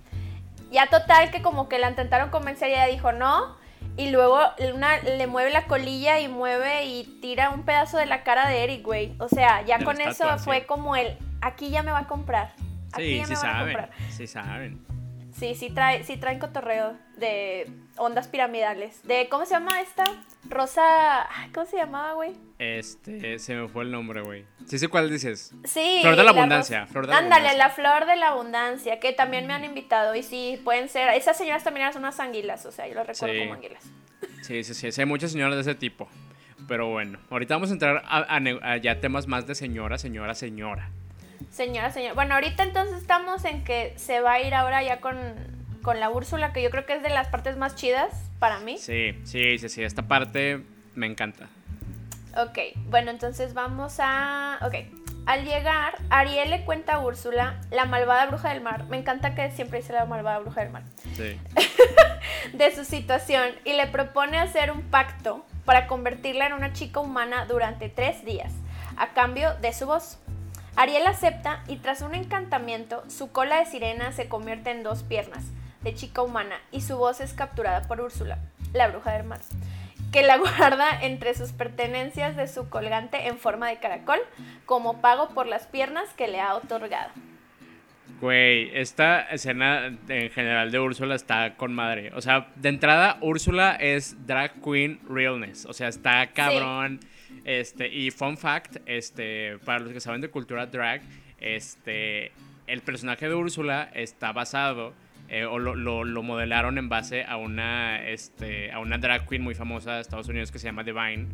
Ya total que como que la intentaron convencer y ella dijo no, y luego una le mueve la colilla y mueve y tira un pedazo de la cara de Eric, güey. O sea, ya De con eso fue como el, aquí ya me va a comprar. Aquí Sí, ya sí me van a saben. comprar. Sí saben. Sí, sí, trae, sí traen cotorreo de ondas piramidales. De, ¿cómo se llama esta? Rosa, ay, ¿cómo se llamaba, güey? Este, se me fue el nombre, güey. Sí sé cuál dices. Sí. Flor de la abundancia, flor de la Ándale, abundancia. la flor de la abundancia, que también me han invitado. Y sí, pueden ser. Esas señoras también eran unas anguilas, o sea, yo las recuerdo Sí. como anguilas. Sí, sí, sí, sí, hay muchas señoras de ese tipo. Pero bueno, ahorita vamos a entrar a, a a ya temas más de señora, señora, señora. Señora, señora. Bueno, ahorita entonces estamos en que se va a ir ahora ya con, con la Úrsula, que yo creo que es de las partes más chidas para mí. Sí, sí, sí, sí, esta parte me encanta. Ok, bueno, entonces vamos a... Ok, al llegar, Ariel le cuenta a Úrsula, la malvada bruja del mar, me encanta que siempre dice la malvada bruja del mar, Sí. de su situación y le propone hacer un pacto para convertirla en una chica humana durante tres días, a cambio de su voz. Ariel acepta y tras un encantamiento, su cola de sirena se convierte en dos piernas de chica humana y su voz es capturada por Úrsula, la bruja del mar, que la guarda entre sus pertenencias de su colgante en forma de caracol como pago por las piernas que le ha otorgado. Güey, esta escena en general de Úrsula está con madre. O sea, de entrada, Úrsula es drag queen realness. O sea, está cabrón. Este, y fun fact, este, para los que saben de cultura drag, este, el personaje de Úrsula está basado eh, o lo, lo- lo modelaron en base a una, este, a una drag queen muy famosa de Estados Unidos que se llama Divine.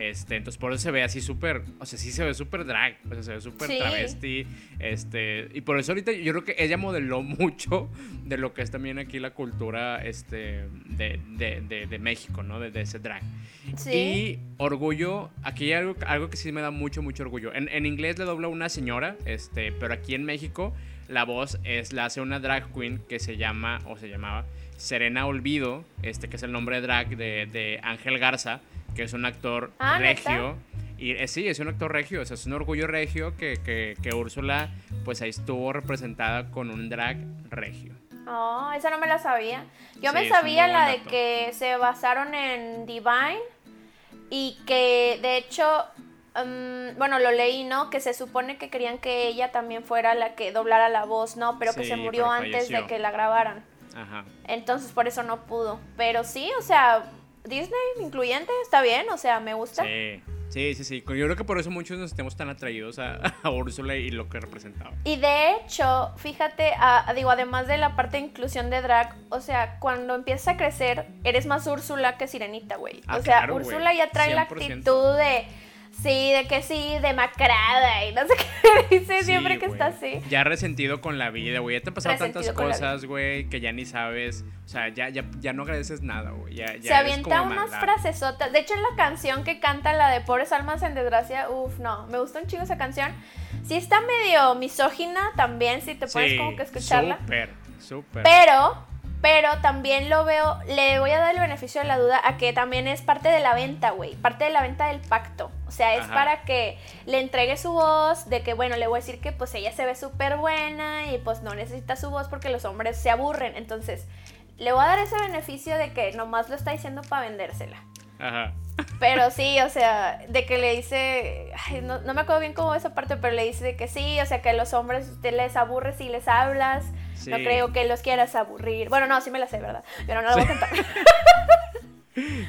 este, entonces por eso se ve así súper, o sea, sí se ve súper drag, o sea, se ve súper Sí. travesti, este, y por eso ahorita yo creo que ella modeló mucho de lo que es también aquí la cultura, este, de, de, de, de México, ¿no? De, de ese drag. Sí. Y orgullo, aquí hay algo, algo que sí me da mucho, mucho orgullo. En, en inglés le dobla una señora, este, pero aquí en México la voz es, la hace una drag queen que se llama, o se llamaba, Serena Olvido, este, que es el nombre de drag de, de Ángel Garza, que es un actor Ah, regio. Y eh, sí, es un actor regio, o sea, es un orgullo regio que, que, que Úrsula, pues ahí estuvo representada con un drag regio. Oh, esa no me la sabía. Yo Sí, me sabía la de que se basaron en Divine y que de hecho, bueno, lo leí, ¿no? Que se supone que querían que ella también fuera la que doblara la voz, ¿no? Pero que se murió antes de que la grabaran. Ajá. Entonces por eso no pudo. Pero sí, o sea, Disney incluyente, está bien, o sea, me gusta. Sí, sí, sí, sí. Yo creo que por eso muchos nos estemos tan atraídos a, a Úrsula y lo que representaba. Y de hecho, fíjate, a- digo, además de la parte de inclusión de drag, o sea, cuando empiezas a crecer, eres más Úrsula que Sirenita, güey. Ah, o sea, claro. Úrsula ya trae la 100%. actitud de, sí, de que sí, demacrada y no sé qué dice Sí, siempre que está así. Ya resentido con la vida, güey. Ya te han pasado tantas Resentido cosas, güey, que ya ni sabes. O sea, ya, ya, ya no agradeces nada, güey. Ya, ya Se avienta unas maldad. frasesotas. De hecho, en la canción que canta la de Pobres Almas en Desgracia, uff, no, me gusta un chingo esa canción. Sí está medio misógina también, si te Sí, como que escucharla. Súper, súper. Pero, pero también lo veo, le voy a dar el beneficio de la duda a que también es parte de la venta, güey, parte de la venta del pacto. O sea, es Ajá. para que le entregue su voz, de que, bueno, le voy a decir que pues ella se ve súper buena y pues no necesita su voz porque los hombres se aburren. Entonces, le voy a dar ese beneficio de que nomás lo está diciendo para vendérsela. Ajá. Pero sí, o sea, de que le dice, ay, no, no me acuerdo bien cómo esa parte, pero le dice de que sí, o sea, que los hombres te les aburre si les hablas, no creo que los quieras aburrir. Bueno, no, sí me la sé, ¿verdad? Pero no la voy a cantar.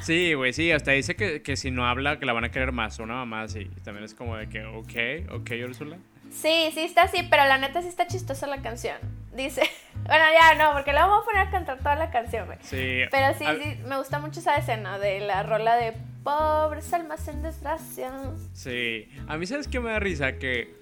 Sí, güey, sí. Hasta dice que, que si no habla, que la van a querer más. Una mamá así. También es como de que, ok, ok, Úrsula. Sí, sí está así, pero la neta sí está chistosa la canción. Dice, bueno, ya no, porque la vamos a poner a cantar toda la canción, güey. Sí. Pero sí, a- sí, me gusta mucho esa escena de la rola de Pobres almas en desgracia. Sí. A mí, ¿sabes qué me da risa? Que.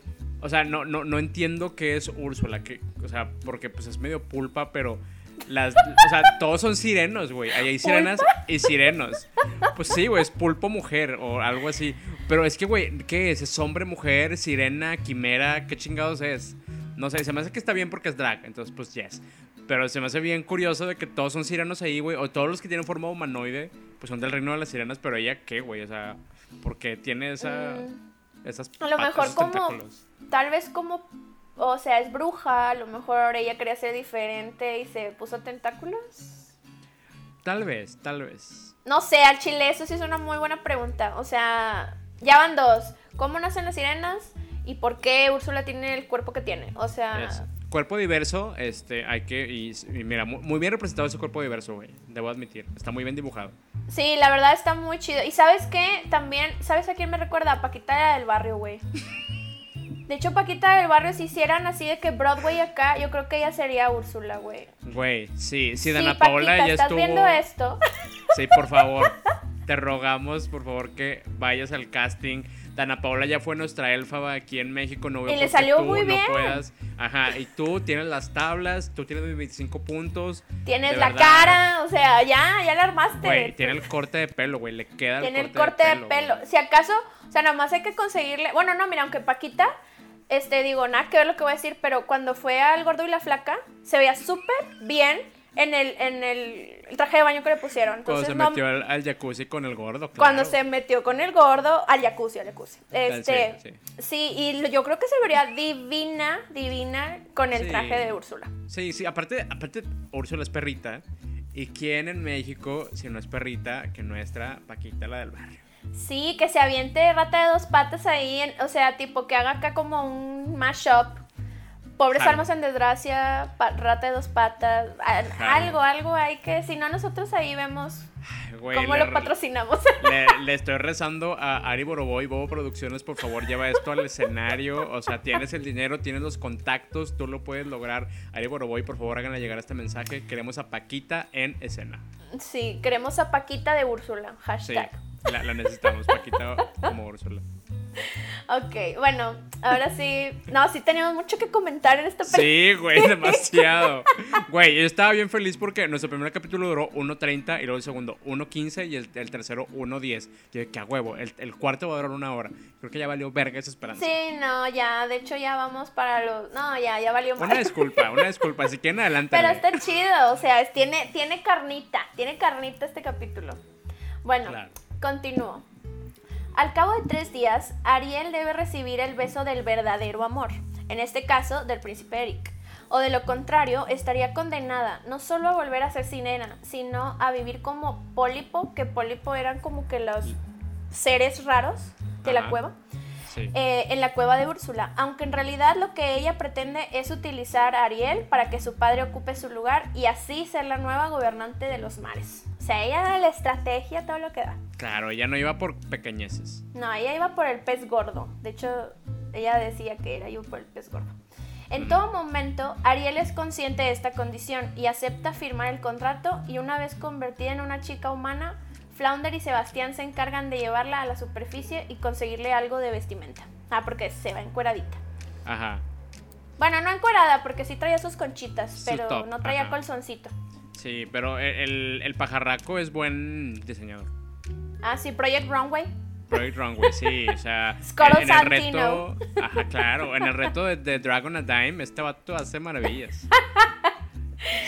O sea, no, no, no entiendo qué es Úrsula. Que, o sea, porque pues es medio pulpa, pero. Las, o sea, todos son sirenos, güey. Ahí hay sirenas y sirenos. Pues sí, güey, es pulpo mujer o algo así. Pero es que, güey, ¿qué es? ¿Es hombre, mujer, sirena, quimera? ¿Qué chingados es? No sé, se me hace que está bien porque es drag, entonces pues yes. Pero se me hace bien curioso de que todos son sirenos ahí, güey. O todos los que tienen forma humanoide, pues son del reino de las sirenas, pero ella qué, güey, o sea, porque tiene esa, Mm, esas a lo patas, mejor como- tentáculos? Tal vez como, o sea, es bruja, a lo mejor ella quería ser diferente y se puso tentáculos. Tal vez, tal vez. No sé, al chile, eso sí es una muy buena pregunta. O sea, ya van dos. ¿Cómo nacen las sirenas? ¿Y por qué Úrsula tiene el cuerpo que tiene? O sea, cuerpo diverso, este, hay que, y, y mira, mu- muy, bien representado ese cuerpo diverso, güey, debo admitir, está muy bien dibujado. sí, la verdad está muy chido. ¿Y sabes qué? También, ¿sabes a quién me recuerda? A Paquita del barrio, güey. De hecho, Paquita del barrio, si hicieran así de que Broadway acá, yo creo que ella sería Úrsula, güey. Güey, sí, sí, Sí, Dana Paola Paquita, ya ¿estás estuvo... viendo esto? Sí, por favor. Te rogamos, por favor, que vayas al casting. Dana Paola ya fue nuestra elfa aquí en México. No veo Y le salió tú muy no bien. puedas. Ajá, y tú tienes las tablas, tú tienes mis 25 puntos. Tienes la verdad. cara, o sea, ya, ya la armaste. Güey, tiene el corte de pelo, güey. Le queda el Tiene corte, el corte de pelo. Si acaso, o sea, nada más hay que conseguirle. Bueno, no, mira, aunque Paquita, este, digo, nada que ver lo que voy a decir, pero cuando fue al gordo y la flaca, se veía súper bien en el, en el traje de baño que le pusieron. Cuando Entonces, se no- metió al, al jacuzzi con el gordo. cuando claro. se metió con el gordo al jacuzzi, al jacuzzi. Este, sí, sí, y yo creo que se vería divina, divina con el Sí. traje de Úrsula. Sí, sí, aparte, aparte, Úrsula es perrita. ¿Y quién en México, si no es perrita, que nuestra Paquita, la del barrio? Sí, que se aviente rata de dos patas ahí, en- o sea, tipo que haga acá como un mashup. Pobres almas en desgracia, rata de dos patas, algo, algo hay que, si no nosotros ahí vemos Ay, güey, cómo le- lo patrocinamos. Le, le estoy rezando a Ari Boroboy, Bobo Producciones, por favor, lleva esto al escenario. O sea, tienes el dinero, tienes los contactos, tú lo puedes lograr. Ari Boroboy, por favor, háganle llegar este mensaje. Queremos a Paquita en escena. sí, queremos a Paquita de Úrsula, Sí, hashtag. La, la necesitamos, Paquita como Úrsula. Ok, bueno, ahora sí, no, sí tenemos mucho que comentar en esta película. Sí, güey, demasiado. Güey, yo estaba bien feliz porque nuestro primer capítulo duró 1.30 y luego el segundo 1.15 y el, el tercero 1.10. Yo dije, que a huevo, el, el cuarto va a durar una hora. Creo que ya valió verga esa esperanza. Sí, no, ya, de hecho ya vamos para los, no, ya, ya valió Una más. disculpa, una disculpa. Si quieren, adelante. Pero está chido, o sea, es- tiene, tiene carnita, tiene carnita este capítulo. Bueno, Claro. Continúo. Al cabo de tres días, Ariel debe recibir el beso del verdadero amor, en este caso del príncipe Eric. O de lo contrario, estaría condenada no solo a volver a ser sirena, sino a vivir como pólipo, que pólipo eran como que los seres raros de la cueva Sí. eh, en la cueva de Úrsula, aunque en realidad lo que ella pretende es utilizar a Ariel para que su padre ocupe su lugar y así ser la nueva gobernante de los mares. O sea, ella la estrategia, todo lo que da. Claro, ella no iba por pequeñeces. No, ella iba por el pez gordo. De hecho, ella decía que era yo por el pez gordo. En todo momento, Ariel es consciente de esta condición y acepta firmar el contrato y una vez convertida en una chica humana, Flounder y Sebastián se encargan de llevarla a la superficie y conseguirle algo de vestimenta. Ah, porque se va encueradita. Ajá. Bueno, no encuerada, porque sí traía sus conchitas, Su pero top, no traía ajá. colzoncito. Sí, pero el, el, el pajarraco es buen diseñador. Ah, sí, Project Runway. Project Runway, sí, o sea, en, en el reto, ajá, claro, en el reto de, de Dragon a Dime, este vato hace maravillas.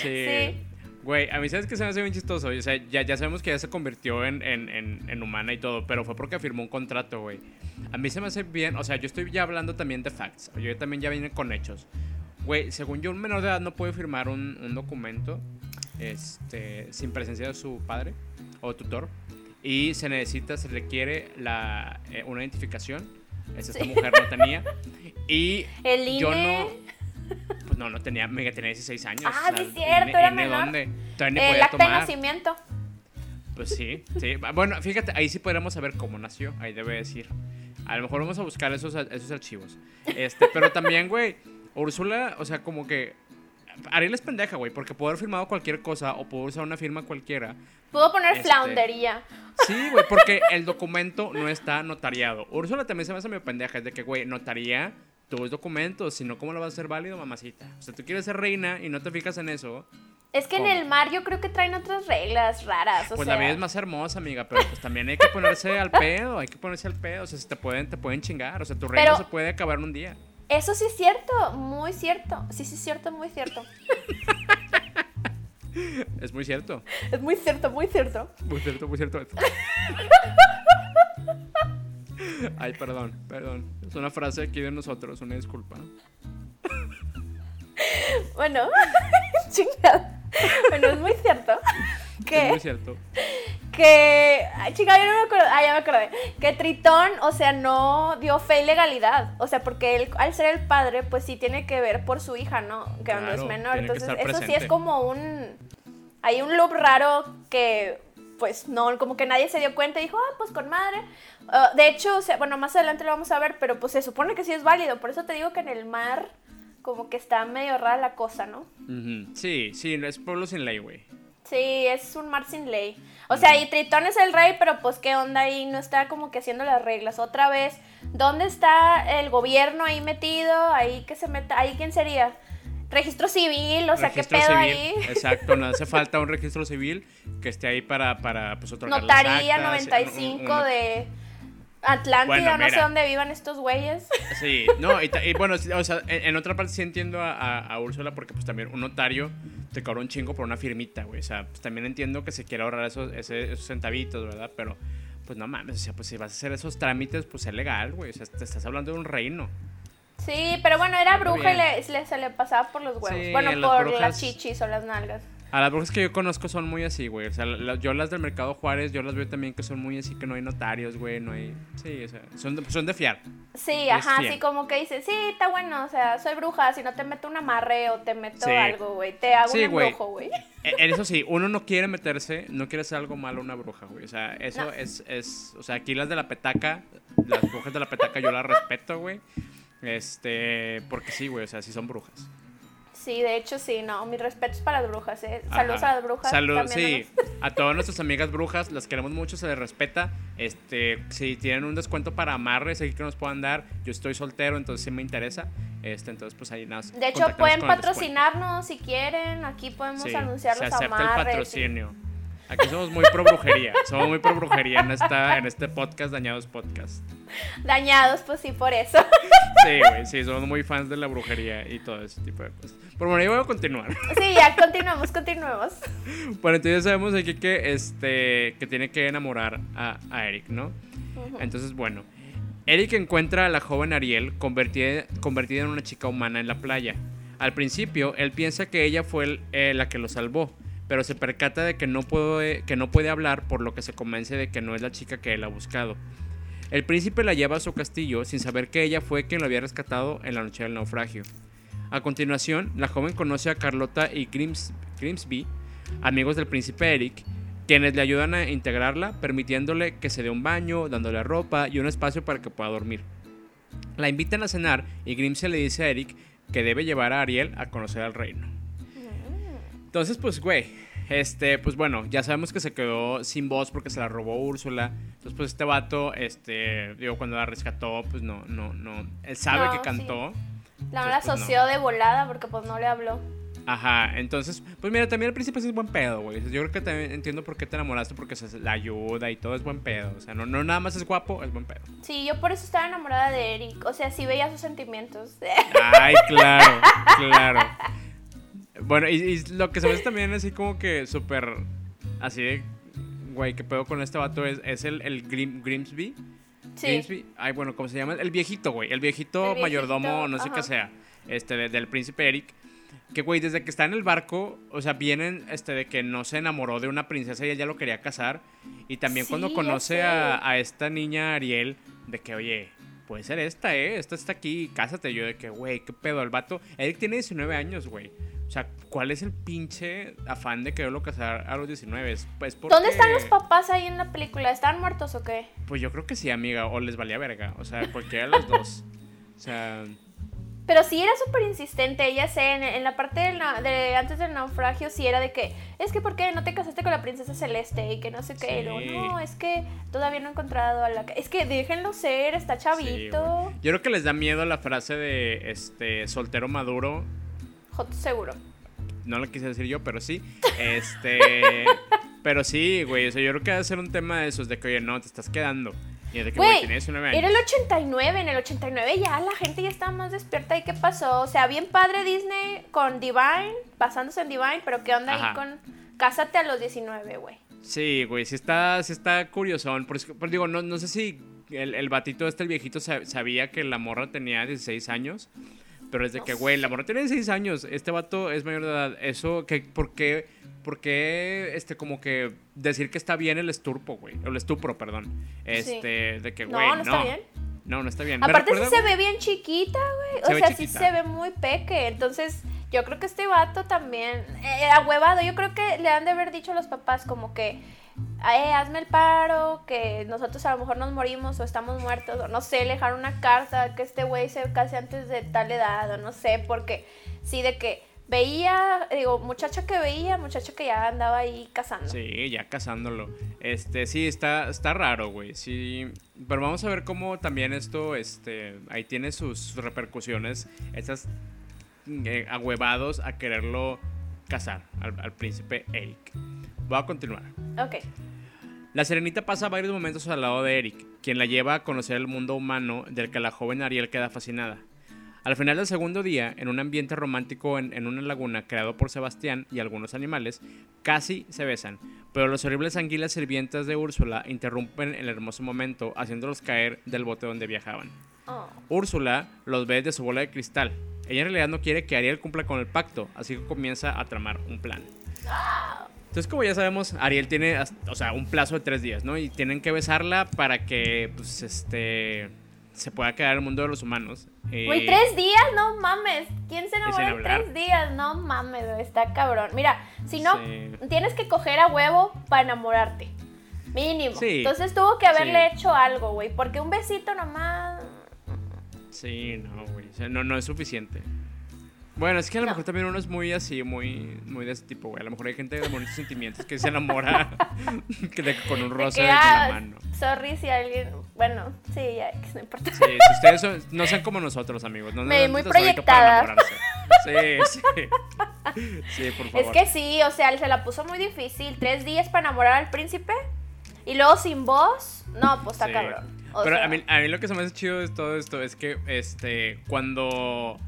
Sí. Sí. Güey, a mí sabes que se me hace bien chistoso, o sea, ya, ya sabemos que ya se convirtió en, en, en, en humana y todo, pero fue porque firmó un contrato, güey. A mí se me hace bien, o sea, yo estoy ya hablando también de facts, yo también ya vine con hechos. Güey, según yo, un menor de edad no puede firmar un, un documento este, sin presencia de su padre o tutor. Y se necesita, se requiere la, eh, una identificación. Esa esta Sí. mujer no tenía. Y El INE. yo no. Pues no, no tenía, mega tenía 16 años. Ah, sí cierto, INE era INE menor. ¿Dónde? Todavía ni El podía acta de tomar. nacimiento. Pues sí, sí. Bueno, fíjate, ahí sí podríamos saber cómo nació. Ahí debe decir. A lo mejor vamos a buscar esos, esos archivos. Este, pero también, güey, Úrsula, o sea, como que. Ariel es pendeja, güey, porque pudo haber firmado cualquier cosa o pudo usar una firma cualquiera. Pudo poner Este- floundería. Sí, güey, porque el documento no está notariado. Úrsula también se me hace medio pendeja, es de que, güey, notaría tus documentos, si no, ¿cómo lo vas a hacer válido, mamacita? O sea, tú quieres ser reina y no te fijas en eso. Es que en ¿Cómo? el mar yo creo que traen otras reglas raras. O Pues sea, la vida es más hermosa, amiga, pero pues también hay que ponerse al pedo, hay que ponerse al pedo, o sea, si te pueden, te pueden chingar, o sea, tu reino Pero- se puede acabar en un día. Eso sí es cierto, muy cierto. Sí, sí es cierto, muy cierto. Es muy cierto. Es muy cierto, muy cierto. Muy cierto, muy cierto. Ay, perdón, perdón. Es una frase aquí de nosotros, una disculpa. Bueno, chingada. Bueno, es muy cierto que... Es muy cierto. Que ay, chica yo no me acuerdo ah ya me acordé que Tritón o sea no dio fe y legalidad o sea porque él al ser el padre pues sí tiene que ver por su hija no que cuando es menor entonces eso sí es como un hay un loop raro que pues no como que nadie se dio cuenta y dijo ah pues con madre Ah, de hecho o sea, bueno más adelante lo vamos a ver pero pues se supone que sí es válido por eso te digo que en el mar como que está medio rara la cosa no Ujú. Sí, sí, es pueblo sin ley, güey. Sí, es un mar sin ley. O sea, y Tritón es el rey, pero pues qué onda ahí, no está como que haciendo las reglas. Otra vez, ¿dónde está el gobierno ahí metido? Ahí que se meta, ahí quién sería? Registro civil, o sea, registro qué pedo civil. ahí. Exacto, no hace falta un registro civil que esté ahí para, para pues, las Notaría actas, 95 un- un- de Atlántida, Bueno, no sé dónde vivan estos güeyes. Sí, no, y, bueno, o sea, en, en otra parte sí entiendo a, a, a Úrsula porque pues también un notario te cobra un chingo por una firmita, güey. O sea, pues también entiendo que se quiere ahorrar esos, ese- esos centavitos, ¿verdad? Pero pues no mames, o sea, pues si vas a hacer esos trámites, pues es legal, güey. O sea, te estás hablando de un reino. Sí, pero bueno, era bruja y le, le- se le pasaba por los huevos. Sí, bueno, por brujas- las chichis o las nalgas. A las brujas que yo conozco son muy así, güey. O sea, la- yo las del Mercado Juárez, yo las veo también que son muy así, que no hay notarios, güey, no hay... Sí, o sea, son de, son de fiar. Sí, Es ajá, fiel. así como que dice, sí, está bueno, o sea, soy bruja, si no te meto un amarre o te meto Sí. algo, güey, te hago Sí, un embrujo, güey. Eh, En eso sí, uno no quiere meterse, no quiere hacer algo malo a una bruja, güey. O sea, eso No. es, es, o sea, aquí las de la petaca, las brujas de la petaca yo las respeto, güey. Este, porque sí, güey, o sea, sí son brujas. Sí, de hecho sí, no, mis respetos para las brujas, eh. Saludos Ajá. a las brujas. Salud, también sí. A todas nuestras amigas brujas, las queremos mucho, se les respeta. Este, si tienen un descuento para amarres aquí que nos puedan dar, yo estoy soltero, entonces sí me interesa. Este, entonces pues ahí nada. De hecho, pueden patrocinarnos si quieren, aquí podemos Sí, anunciar se los acepta el amarres. patrocinio. Aquí somos muy pro brujería. Somos muy pro brujería en, esta, en este podcast, Dañados Podcast. Dañados, pues sí, por eso. Sí, güey, sí, somos muy fans de la brujería y todo ese tipo de cosas. Pero bueno, yo voy a continuar. sí, ya, continuemos, continuemos. Bueno, entonces sabemos aquí que, este, que tiene que enamorar a, a Eric, ¿no? Entonces, bueno, Eric encuentra a la joven Ariel convertida, convertida en una chica humana en la playa. Al principio, él piensa que ella fue el- eh, la que lo salvó, pero se percata de que no, puede, que no puede hablar, por lo que se convence de que no es la chica que él ha buscado. El príncipe la lleva a su castillo sin saber que ella fue quien lo había rescatado en la noche del naufragio. A continuación, la joven conoce a Carlota y Grims- Grimsby, amigos del príncipe Eric, quienes le ayudan a integrarla, permitiéndole que se dé un baño, dándole ropa y un espacio para que pueda dormir. La invitan a cenar y Grimsby le dice a Eric que debe llevar a Ariel a conocer al reino. Entonces, pues, güey, este, pues bueno, ya sabemos que se quedó sin voz porque se la robó Úrsula. Entonces, pues este vato, este, digo, cuando la rescató, pues no, no, no. Él sabe No, que sí. cantó. La la Entonces, pues, no. asoció de volada porque pues no le habló. Ajá, entonces, pues mira, también el príncipe sí es buen pedo, güey. Yo creo que también entiendo por qué te enamoraste, porque se la ayuda y todo es buen pedo. O sea, no, no nada más es guapo, es buen pedo. Sí, yo por eso estaba enamorada de Eric. O sea, sí veía sus sentimientos. Ay, claro, claro. Bueno, y, y lo que se ve también así como que súper, así de, güey, qué pedo con este vato es, es el, el Grim- Grimsby. Sí. Grimsby, ay, bueno, ¿cómo se llama? El viejito, güey, el viejito, El viejito, mayordomo, no sé ajá. qué sea, este, de- del príncipe Eric. Que, güey, desde que está en el barco, o sea, vienen, este, de que no se enamoró de una princesa y él ya lo quería casar. Y también Sí, cuando conoce a, a esta niña Ariel, de que, oye, puede ser esta, ¿eh? Esta está aquí, cásate. Yo de que, güey, qué pedo, el vato. Eric tiene 19 años, güey. O sea, ¿cuál es el pinche afán de quererlo casar a los 19? Es, pues porque... ¿Dónde están los papás ahí en la película? ¿Están muertos o qué? Pues yo creo que sí, amiga, o les valía verga. O sea, cualquiera de los dos. O sea, Pero sí era súper insistente, ya sé, en, en la parte del de, antes del naufragio sí era de que, es que ¿por qué no te casaste con la princesa celeste? Y que no sé qué, Sí. no, es que todavía no he encontrado a la... Es que déjenlo ser, está sí, chavito. güey. yo creo que les da miedo la frase de este soltero maduro. Joto seguro. No lo quise decir yo, pero sí. Este. pero sí, güey. O sea, yo creo que debe ser un tema de esos, de que, oye, no, te estás quedando. Y desde que, Güey, güey, tenía 19 años. Era el 89, en el 89 ya la gente ya estaba más despierta. ¿Y qué pasó? O sea, bien padre Disney con Divine, basándose en Divine, pero ¿qué onda Ajá. ahí con Cásate a los 19, güey? Sí, güey, sí está, sí está curiosón. Por eso- pero digo, no, no sé si el, el batito este, el viejito, sa- sabía que la morra tenía 16 años. Pero desde No que, güey, la morra tiene 16 años, este vato es mayor de edad. Eso, que, ¿por qué, por qué, este, como que decir que está bien el esturpo, güey? El estupro, perdón. Este, de que, güey, no no. está bien. No, no está bien. Aparte sí se ve bien chiquita, güey. Se O sea, sí se ve muy peque. Entonces, yo creo que este vato también, eh, ahuevado, yo creo que le han de haber dicho a los papás como que, eh, hazme el paro, que nosotros a lo mejor nos morimos o estamos muertos, o no sé, le dejaron una carta, que este güey se case antes de tal edad, o no sé, porque sí, de que veía, digo, muchacha que veía, muchacha que ya andaba ahí cazando. Sí, ya cazándolo. Este, sí, está, está raro, güey. Sí. Pero vamos a ver cómo también esto, este, ahí tiene sus repercusiones. Estas eh, ahuevados a quererlo casar al, al príncipe Eric. Voy a continuar. Ok. La Serenita pasa varios momentos al lado de Eric, quien la lleva a conocer el mundo humano del que la joven Ariel queda fascinada. Al final del segundo día, en un ambiente romántico en, en una laguna creado por Sebastián y algunos animales, casi se besan, pero los horribles anguilas sirvientas de Úrsula interrumpen el hermoso momento, haciéndolos caer del bote donde viajaban. Oh. Úrsula los ve desde su bola de cristal. Ella en realidad no quiere que Ariel cumpla con el pacto, así que comienza a tramar un plan. Entonces, como ya sabemos, Ariel tiene, o sea, un plazo de tres días, ¿no? Y tienen que besarla para que, pues, este, se pueda quedar en el mundo de los humanos. Eh, Güey, tres días, no mames. ¿Quién se enamora en tres días? No mames, está cabrón. Mira, si no, Sí. tienes que coger a huevo para enamorarte. Mínimo. Sí. Entonces tuvo que haberle Sí. hecho algo, güey. Porque un besito nomás. Sí, no, güey. O sea, no, no es suficiente. Bueno, es que a lo No. mejor también uno es muy así, muy, muy de ese tipo, güey. A lo mejor hay gente de bonitos sentimientos que se enamora que de- con un roce que, de ah, la mano. Sorry si alguien. Bueno, sí, ya, que no importa. Sí, si ustedes son- no sean como nosotros, amigos. No, Me- no muy proyectada. Sí, sí. Sí, por Es favor. que sí, o sea, se la puso muy difícil. Tres días para enamorar al príncipe. Y luego sin voz. No, pues está Sí. cabrón. O Pero sea, a, mí, a mí lo que se me hace chido de todo esto es que este cuando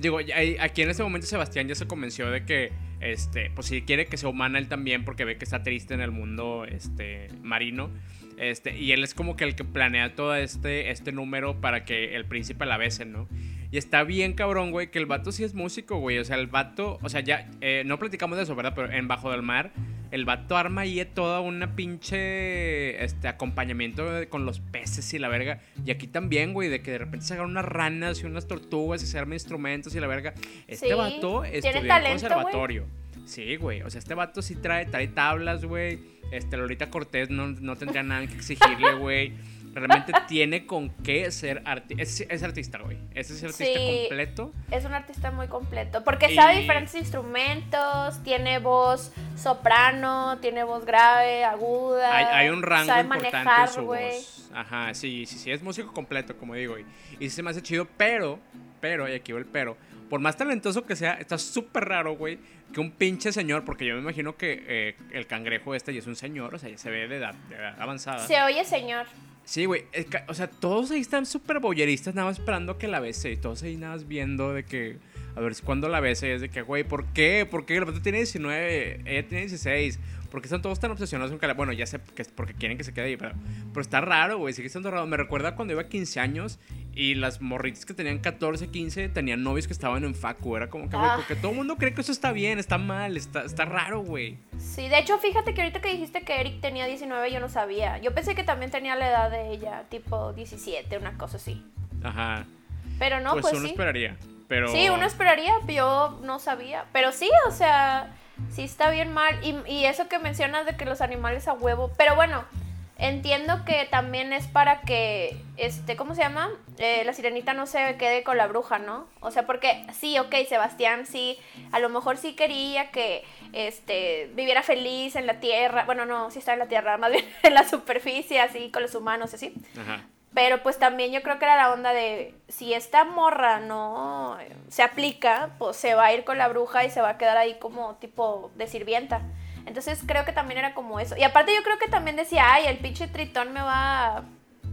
digo aquí en este momento Sebastián ya se convenció de que este pues si quiere que sea humana él también porque ve que está triste en el mundo este marino. Este y él es como que el que planea todo este este número para que el príncipe la bese no y está bien cabrón, güey, que el vato sí es músico, güey. O sea, el vato, o sea, ya, eh, no platicamos de eso, ¿verdad? Pero en Bajo del Mar, el vato arma ahí toda una pinche, este, acompañamiento con los peces y la verga. Y aquí también, güey, de que de repente se hagan unas ranas y unas tortugas y se arman instrumentos y la verga. Este Sí, vato estudió en talento, conservatorio. Sí, güey. O sea, este vato sí trae, trae tablas, güey. Este, Lolita Cortés no, no tendría nada que exigirle, güey. Realmente tiene con qué ser artista. Es, es artista, güey. Ese es artista Sí. completo. Es un artista muy completo. Porque sabe diferentes instrumentos, tiene voz soprano, tiene voz grave, aguda. Hay, hay un rango sabe importante en manejar, su güey. voz. Ajá, sí, sí, sí, es músico completo, como digo. Y, y se me hace chido, pero, pero, y aquí va el pero. Por más talentoso que sea, está súper raro, güey, que un pinche señor, porque yo me imagino que eh, el cangrejo este ya es un señor, o sea, ya se ve de edad, de edad avanzada. Se oye, señor. Sí, güey. es que, O sea, todos ahí están súper boyeristas, nada más esperando que la bese. Y todos ahí nada más viendo de que. A ver si cuando la bese. Y es de que, güey, ¿por qué? ¿Por qué? El vato tiene 19, ella tiene 16. ¿Por qué están todos tan obsesionados con la. Bueno, ya sé que es porque quieren que se quede ahí, pero. Pero está raro, güey. Sigue estando raro. Me recuerda cuando iba a 15 años y las morritas que tenían 14, 15 tenían novios que estaban en facu. Era como que, güey, Ah. porque todo el mundo cree que eso está bien, está mal, está, está raro, güey. Sí, de hecho, fíjate que ahorita que dijiste que Eric tenía 19, yo no sabía. Yo pensé que también tenía la edad de ella, tipo 17, una cosa así. Ajá. Pero no, pues, pues, uno sí. esperaría. Pero. Sí, uno esperaría, yo no sabía. Pero sí, o sea, sí está bien mal. Y, eso que mencionas de que los animales a huevo. Pero bueno, entiendo que también es para que, este, ¿cómo se llama? Eh, la sirenita no se quede con la bruja, ¿no? O sea, porque sí, ok, Sebastián sí, a lo mejor sí quería que, este, viviera feliz en la tierra. Bueno, no, sí está en la tierra, más bien en la superficie, así, con los humanos, así. Ajá. Pero pues también yo creo que era la onda de si esta morra no se aplica, pues se va a ir con la bruja y se va a quedar ahí como tipo de sirvienta. Entonces creo que también era como eso. Y aparte yo creo que también decía, ay, el pinche tritón me va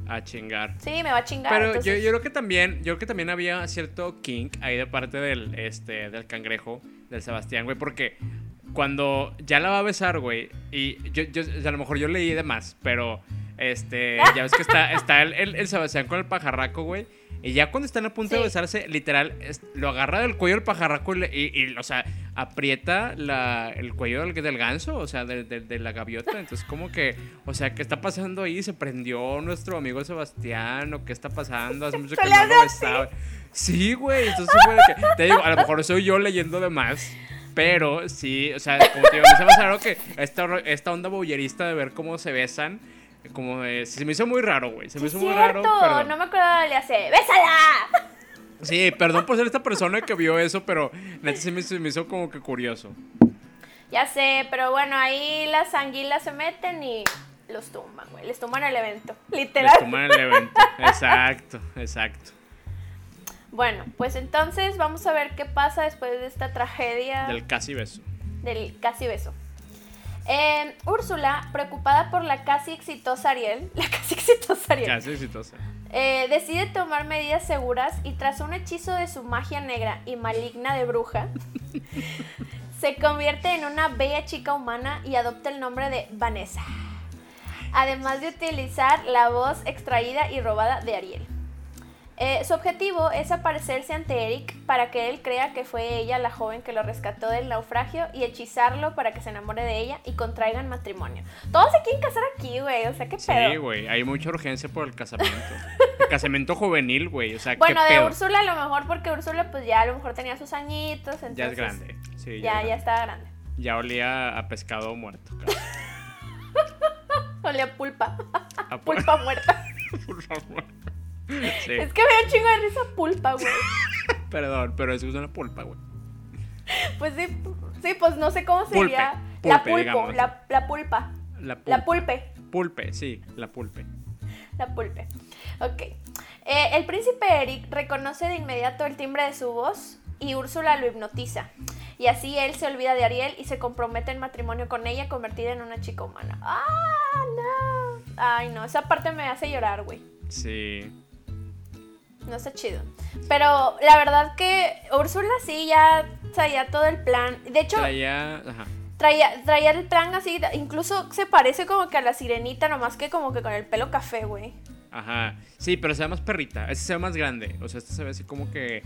a, chingar. Sí, me va a chingar. Pero yo, creo que también, yo creo que también había cierto kink ahí de parte del, este, del cangrejo, del Sebastián, güey, porque cuando ya la va a besar, güey, y yo, yo, o sea, a lo mejor yo leí de más, pero este, ya ves que está, está el, el- el Sebastián con el pajarraco, güey. Y ya cuando están a punto de besarse, literal, es- lo agarra del cuello el pajarraco y, y- y, o sea, aprieta la, el cuello del, del ganso, o sea, de, de- de la gaviota. Entonces, como que, o sea, ¿qué está pasando ahí? ¿Se prendió nuestro amigo Sebastián? ¿O qué está pasando? Hace mucho que no lo besaba. Sí, güey. Entonces, que, te digo, a lo mejor soy yo leyendo de más. Pero sí, o sea, como te digo, me se me que esta, esta onda bollerista de ver cómo se besan, como de, se me hizo muy raro, güey. Se me hizo muy raro. Perdón. no me acuerdo, le hace, ¡bésala! Sí, perdón por ser esta persona que vio eso, pero neta sí me, se me hizo como que curioso. Ya sé, pero bueno, ahí las anguilas se meten y los tumban, güey. Les tumban el evento, literal. Les toman el evento. Exacto, exacto. Bueno, pues entonces vamos a ver qué pasa después de esta tragedia Del casi beso. del casi beso. Eh, Úrsula, preocupada por la casi exitosa Ariel, la casi exitosa Ariel, Casi exitosa. eh, decide tomar medidas seguras y tras un hechizo de su magia negra y maligna de bruja, se convierte en una bella chica humana y adopta el nombre de Vanessa. Además de utilizar la voz extraída y robada de Ariel. Eh, su objetivo es aparecerse ante Eric para que él crea que fue ella la joven que lo rescató del naufragio y hechizarlo para que se enamore de ella y contraigan matrimonio. Todos se quieren casar aquí, güey. O sea, qué pedo. Sí, güey. Hay mucha urgencia por el casamiento. El casamiento juvenil, güey. O sea, Bueno, qué de pedo. Úrsula a lo mejor porque Úrsula pues ya a lo mejor tenía sus añitos. Entonces, Ya es grande. Sí, Ya, ya estaba grande. Ya olía a pescado muerto. Olía a pulpa. A pu- pulpa muerta. Por favor. Sí, Es que me da un chingo de risa pulpa, güey. perdón, pero eso es una pulpa, güey. Pues sí, sí, pues no sé cómo Pulpe, sería. pulpe, la pulpo, la, la pulpa. La, La pulpa. pulpe. Pulpe, sí, la pulpe. La pulpe. Ok. Eh, el príncipe Eric reconoce de inmediato el timbre de su voz y Úrsula lo hipnotiza. Y así él se olvida de Ariel y se compromete en matrimonio con ella, convertida en una chica humana. ¡Ah, no! Ay, no, esa parte me hace llorar, güey. Sí. No está chido. Pero la verdad que Úrsula sí ya traía todo el plan. De hecho, Traía. Ajá. traía, traía el plan así, incluso se parece como que a la sirenita, nomás que como que con el pelo café, güey. Ajá. Sí, pero se ve más perrita. Este se ve más grande. O sea, este se ve así como que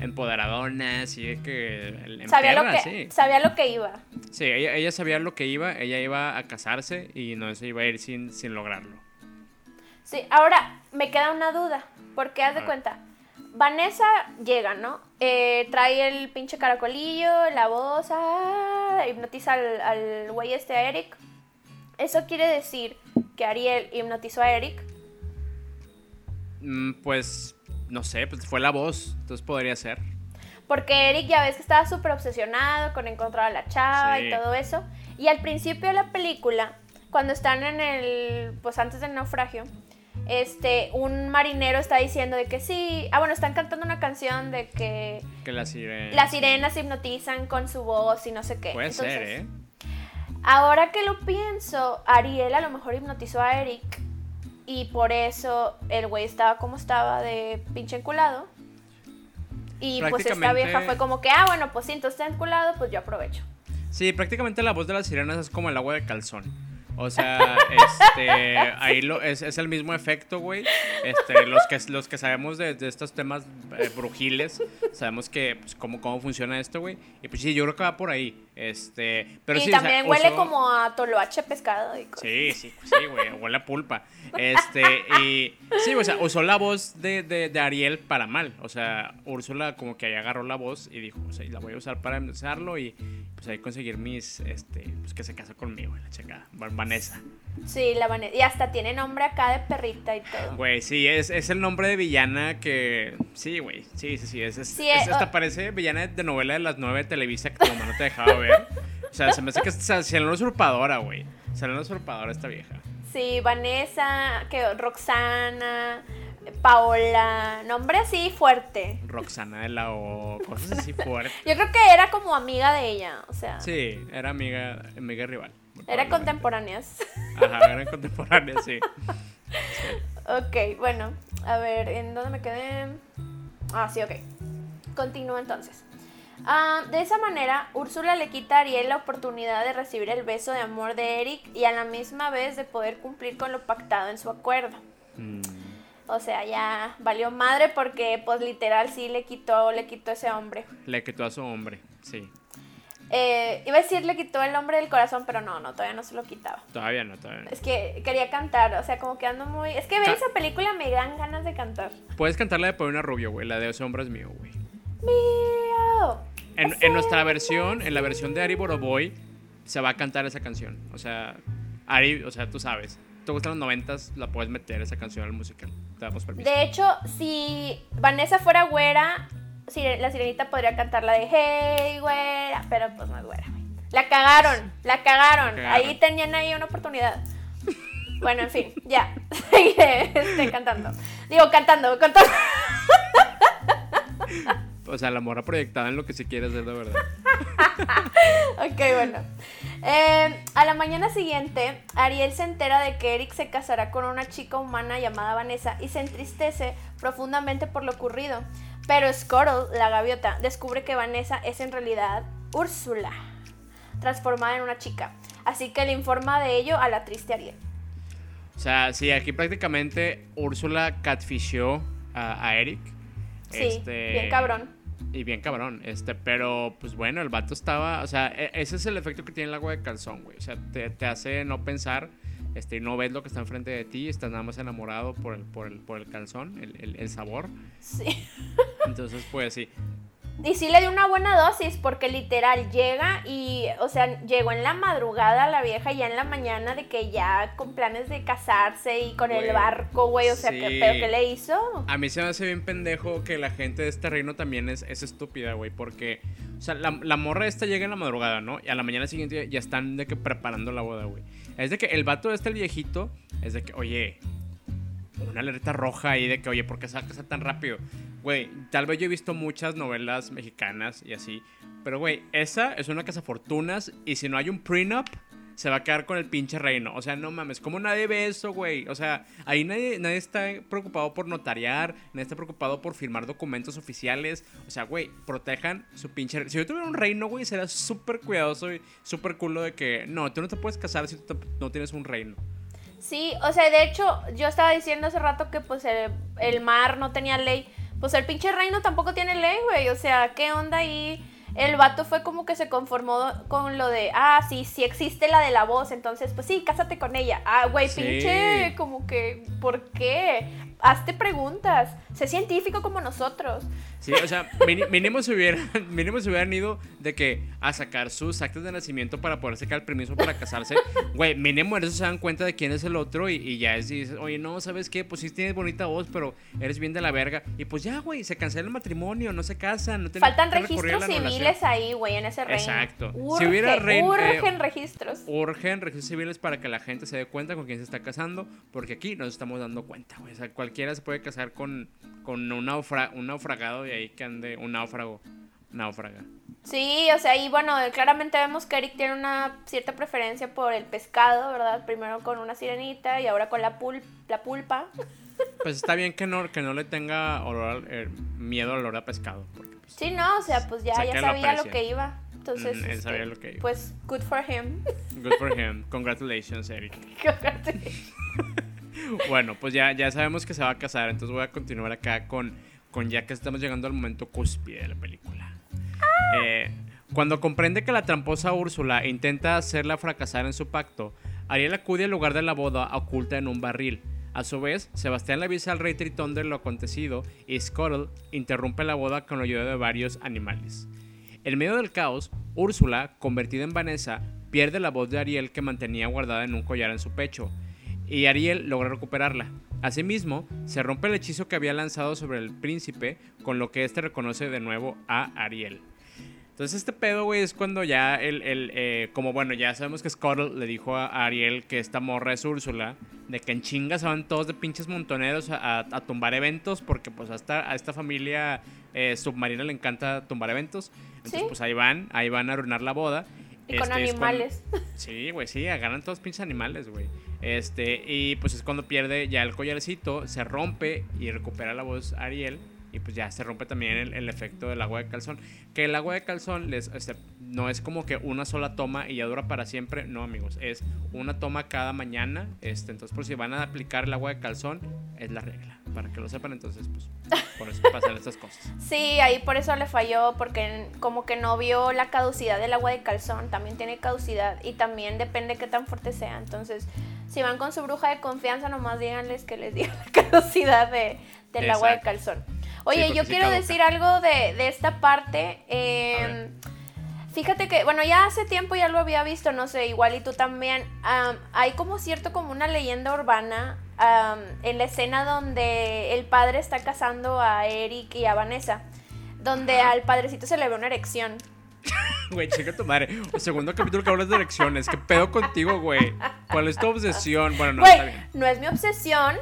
empoderadona, así que. En Sabía lo, que, sí. sabía lo que iba. Sí, ella, ella sabía lo que iba. Ella iba a casarse y no se iba a ir sin, sin lograrlo. Sí, ahora me queda una duda, porque haz de cuenta, Vanessa llega, ¿no? Eh, trae el pinche caracolillo, la voz, ah, hipnotiza al, al güey este a Eric. Eso quiere decir que Ariel hipnotizó a Eric. Mm, Pues. No sé, pues fue la voz. Entonces podría ser. Porque Eric ya ves que estaba súper obsesionado con encontrar a la chava y todo eso. Y al principio de la película, cuando están en el, pues antes del naufragio, este, un marinero está diciendo de que sí, ah bueno, están cantando una canción de que Que la sirena. las sirenas hipnotizan con su voz y no sé qué. Puede Entonces, ser, ¿eh? Ahora que lo pienso, Ariel a lo mejor hipnotizó a Eric y por eso el güey estaba como estaba de pinche enculado. Y pues esta vieja fue como que, ah, bueno, pues sí, entonces está enculado, pues yo aprovecho. Sí, prácticamente la voz de las sirenas es como el agua de calzón. O sea, este, ahí lo, es, es el mismo efecto, güey. Este, los que, los que sabemos de, de estos temas eh, brujiles, sabemos que, pues, cómo, cómo funciona esto, güey. Y pues sí, yo creo que va por ahí. Este, pero y sí, o sea, también huele como a toloache pescado y cosas. Sí, sí, sí, güey, huele a pulpa. Este, y sí, o sea, usó la voz de, de, de Ariel para mal. O sea, Úrsula como que ahí agarró la voz y dijo, o sea, la voy a usar para empezarlo y pues ahí conseguir mis, este, pues que se casa conmigo, la chica, Vanessa. Sí, la Vanessa. Y hasta tiene nombre acá de perrita y todo. Güey, sí, es, es el nombre de villana que, sí, güey, sí, sí, sí, es, es, Sí, es- eh, hasta oh. parece villana de novela de las nueve de Televisa que tu mamá no te dejaba ver. O sea, se me hace que salió una usurpadora, güey. Salió una usurpadora esta vieja. Sí, Vanessa, que Roxana, Paola, nombre así fuerte. Roxana de la O, cosas así fuertes. Yo creo que era como amiga de ella, o sea, Sí, era amiga, amiga rival. era probablemente. contemporáneas. Ajá, eran contemporáneas, sí. Ok, bueno, a ver, ¿en dónde me quedé? Ah, sí, ok. Continúo entonces. Ah, de esa manera, Úrsula le quita a Ariel la oportunidad de recibir el beso de amor de Eric y a la misma vez de poder cumplir con lo pactado en su acuerdo. Mm, O sea, ya valió madre porque, pues, literal, sí le quitó, le quitó ese hombre. le quitó a su hombre, sí. Eh, iba a decir le quitó el hombre del corazón, pero no, no, todavía no se lo quitaba. Todavía no, todavía no. Es que quería cantar, o sea, como que ando muy... Es que ver esa película me dan ganas de cantar. Puedes cantar la de Paulina Rubio, güey. La de ese hombre es mío, güey. Mío. En, en nuestra versión, en la versión de Ari Boroboy, se va a cantar esa canción. O sea, Ari, o sea, tú sabes. Te gustan los noventas, la puedes meter esa canción al musical. Te damos permiso. De hecho, si Vanessa fuera güera, la sirenita podría cantar la de Hey, güera, pero pues no es güera. La cagaron, la cagaron. cagaron. Ahí tenían ahí una oportunidad. Bueno, en fin, ya. Seguiré este, cantando. Digo, cantando, cantando. O sea, la morra proyectada en lo que se quiere hacer de verdad. Ok, bueno. Eh, a la mañana siguiente, Ariel se entera de que Eric se casará con una chica humana llamada Vanessa y se entristece profundamente por lo ocurrido. Pero Scuttle, la gaviota, descubre que Vanessa es en realidad Úrsula, transformada en una chica. Así que le informa de ello a la triste Ariel. O sea, sí, aquí prácticamente Úrsula catfishó a, a Eric. Sí, Este, bien cabrón. Y bien cabrón, este, pero pues bueno, el vato estaba, o sea, e- ese es el efecto que tiene el agua de calzón, güey. O sea, te, te hace no pensar, este, y no ves lo que está enfrente de ti, estás nada más enamorado por el, por el, por el calzón, el, el- el sabor. Sí. Entonces, pues sí. Y sí le dio una buena dosis porque literal llega y, o sea, llegó en la madrugada la vieja ya en la mañana de que ya con planes de casarse y con Güey, el barco, güey, o sea, sí. ¿qué, pero ¿qué le hizo? A mí se me hace bien pendejo que la gente de este reino también es, es estúpida, güey, porque, o sea, la, la morra esta llega en la madrugada, ¿no? Y a la mañana siguiente ya están de que preparando la boda, güey. Es de que el vato este, el viejito, es de que, oye, una alerta roja ahí de que, oye, ¿por qué casar tan rápido? Güey, tal vez yo he visto muchas novelas mexicanas y así, pero, güey, esa es una casa fortunas y si no hay un prenup, se va a quedar con el pinche reino. O sea, no mames, ¿cómo nadie ve eso, güey? O sea, ahí nadie, nadie está preocupado por notariar, nadie está preocupado por firmar documentos oficiales. O sea, güey, protejan su pinche... re- Si yo tuviera un reino, güey, sería súper cuidadoso y súper culo de que, no, tú no te puedes casar si tú no tienes un reino. Sí, o sea, de hecho, yo estaba diciendo hace rato que pues el mar no tenía ley. Pues el pinche reino tampoco tiene ley, güey. O sea, ¿qué onda ahí? El vato fue como que se conformó con lo de, ah, sí, sí existe la de la voz, entonces, pues sí, cásate con ella. Ah, güey, Sí. pinche, como que, ¿por qué? Hazte preguntas. Sé científico como nosotros. Sí, o sea, mínimo se hubieran, mínimo se hubieran ido de que a sacar sus actas de nacimiento para poder sacar el permiso para casarse. Güey, mínimo en eso se dan cuenta de quién es el otro y, y ya es, dices, oye, no, ¿sabes qué? Pues sí tienes bonita voz, pero eres bien de la verga. Y pues ya, güey, se cancela el matrimonio, no se casan, no Faltan registros civiles ahí, güey, en ese reino. Exacto. Si Urge, hubiera rein- eh, urgen registros. Urgen registros civiles para que la gente se dé cuenta con quién se está casando, porque aquí nos estamos dando cuenta, güey. O sea, cualquiera se puede casar con, con un, naufra- un naufragado y ahí que ande un náufrago, náufraga. Sí, o sea, y bueno, claramente vemos que Eric tiene una cierta preferencia por el pescado, ¿verdad? Primero con una sirenita y ahora con la, pul la pulpa. Pues está bien que no, que no le tenga olor al- eh, miedo al olor a pescado. Porque, pues, Sí, no, o sea, pues ya, lo sabía lo que iba. Entonces, Mm, él este, sabía lo que iba. pues, good for him. good for him. Congratulations, Eric. Bueno, pues ya, ya sabemos que se va a casar, entonces voy a continuar acá con, con ya que estamos llegando al momento cúspide de la película. Eh, cuando comprende que la tramposa Úrsula intenta hacerla fracasar en su pacto, Ariel acude al lugar de la boda oculta en un barril. A su vez, Sebastián le avisa al rey Tritón de lo acontecido y Scuttle interrumpe la boda con la ayuda de varios animales. En medio del caos, Úrsula, convertida en Vanessa, pierde la voz de Ariel que mantenía guardada en un collar en su pecho, y Ariel logra recuperarla. Asimismo, se rompe el hechizo que había lanzado sobre el príncipe, con lo que éste reconoce de nuevo a Ariel. Entonces este pedo, güey, es cuando ya el, el, eh, como bueno, ya sabemos que Scuttle le dijo a Ariel que esta morra es Úrsula, de que en chingas se van todos de pinches montoneros a, a- a tumbar eventos, porque pues hasta a esta familia eh, submarina le encanta tumbar eventos. Entonces Sí. pues ahí van, ahí van a arruinar la boda. Y con Este, cuando- animales. Sí, güey, sí, agarran todos pinches animales, güey. Este, y pues es cuando pierde ya el collarcito, se rompe y recupera la voz Ariel. Y pues ya se rompe también el, efecto del agua de calzón. Que el agua de calzón les, no es como que una sola toma y ya dura para siempre. No, amigos. Es una toma cada mañana. Este, entonces, por si van a aplicar el agua de calzón, es la regla. Para que lo sepan, entonces, pues, por eso pasan estas cosas. Sí, ahí por eso le falló, porque como que no vio la caducidad del agua de calzón. También tiene caducidad y también depende qué tan fuerte sea. Entonces, si van con su bruja de confianza, nomás díganles que les diga la caducidad de, del agua de calzón. Oye, yo quiero decir algo de, de esta parte. Eh, fíjate que, bueno, ya hace tiempo ya lo había visto, no sé, igual y tú también. Um, hay como cierto, como una leyenda urbana um, en la escena donde el padre está casando a Eric y a Vanessa, donde al padrecito se le ve una erección. Güey, checa tu madre. El segundo capítulo que hablas de elecciones. ¿Qué pedo contigo, güey? ¿Cuál es tu obsesión? Bueno, no, Güey, está bien. no es mi obsesión,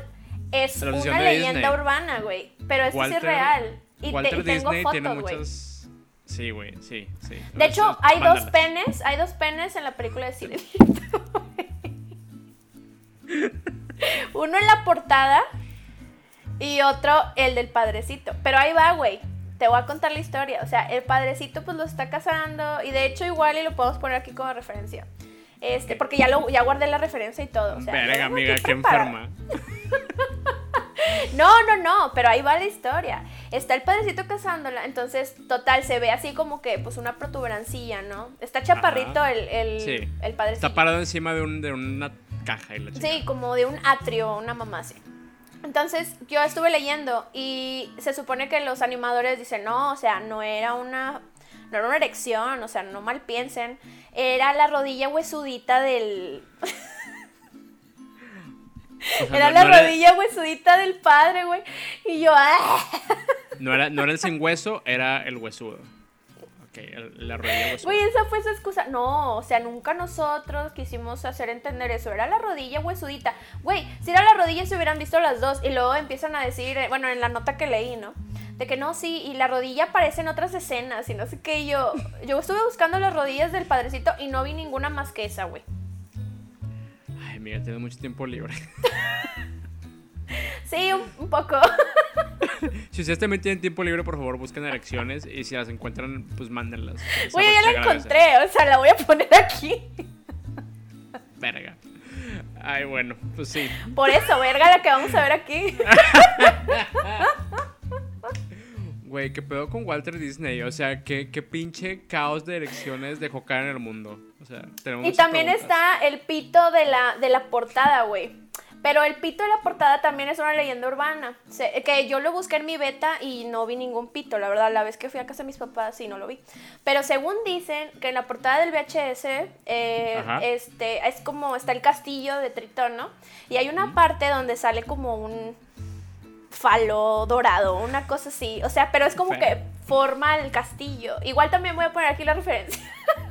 es La obsesión una leyenda Disney. urbana, güey. Pero esto sí Walter- es real. Y, te- y tengo Disney tiene fotos, güey. muchas. Sí, güey, sí, sí. De hecho, hay dos penes, hay dos penes en la película de Sirenita. Uno en la portada y otro el del padrecito. Pero ahí va, güey. Te voy a contar la historia. O sea, el padrecito pues lo está casando y de hecho igual y lo podemos poner aquí como referencia. Este, porque ya lo ya guardé la referencia y todo. O sea, Verga, amiga, qué enferma. No, no, no, pero ahí va la historia. Está el padrecito casándola, entonces, total, se ve así como que, pues, una protuberancilla, ¿no? Está chaparrito el, el, Sí. el padrecito. Está parado encima de, un, de una caja y la Sí, como de un atrio, una mamá así. Entonces, yo estuve leyendo y se supone que los animadores dicen, no, o sea, no era una, no era una erección, o sea, no mal piensen, era la rodilla huesudita del... O sea, era no- la no era- rodilla huesudita del padre, güey. Y yo, ¡ah! No era, no era el sin hueso, era el huesudo. La rodilla huesuda. Güey, esa fue su excusa. No, o sea, nunca nosotros quisimos hacer entender eso. Era la rodilla huesudita. Güey, si era la rodilla se hubieran visto las dos. Y luego empiezan a decir, eh, bueno, en la nota que leí, ¿no? De que no, sí, y la rodilla aparece en otras escenas y no sé qué. Yo, yo estuve buscando las rodillas del padrecito y no vi ninguna más que esa, güey. Ay, amiga, tienes mucho tiempo libre. Sí, un, un poco. Si ustedes también tienen tiempo libre, por favor, busquen elecciones y si las encuentran, pues mándenlas. Güey, ya la encontré, o sea, la voy a poner aquí. Verga. Ay, bueno, pues sí. Por eso, verga, la que vamos a ver aquí. Güey, ¿qué pedo con Walter Disney? O sea, ¿qué, qué pinche caos de elecciones dejó caer en el mundo? O sea, tenemos Y también preguntas. está el pito de la, de la portada, güey. Pero el pito de la portada también es una leyenda urbana. Se- que yo lo busqué en mi beta y no vi ningún pito, la verdad. La vez que fui a casa de mis papás sí no lo vi. Pero según dicen que en la portada del VHS, eh, este, es como está el castillo de Tritón, ¿no? Y hay una parte donde sale como un falo dorado, una cosa así. O sea, pero es como que forma el castillo. Igual también voy a poner aquí la referencia.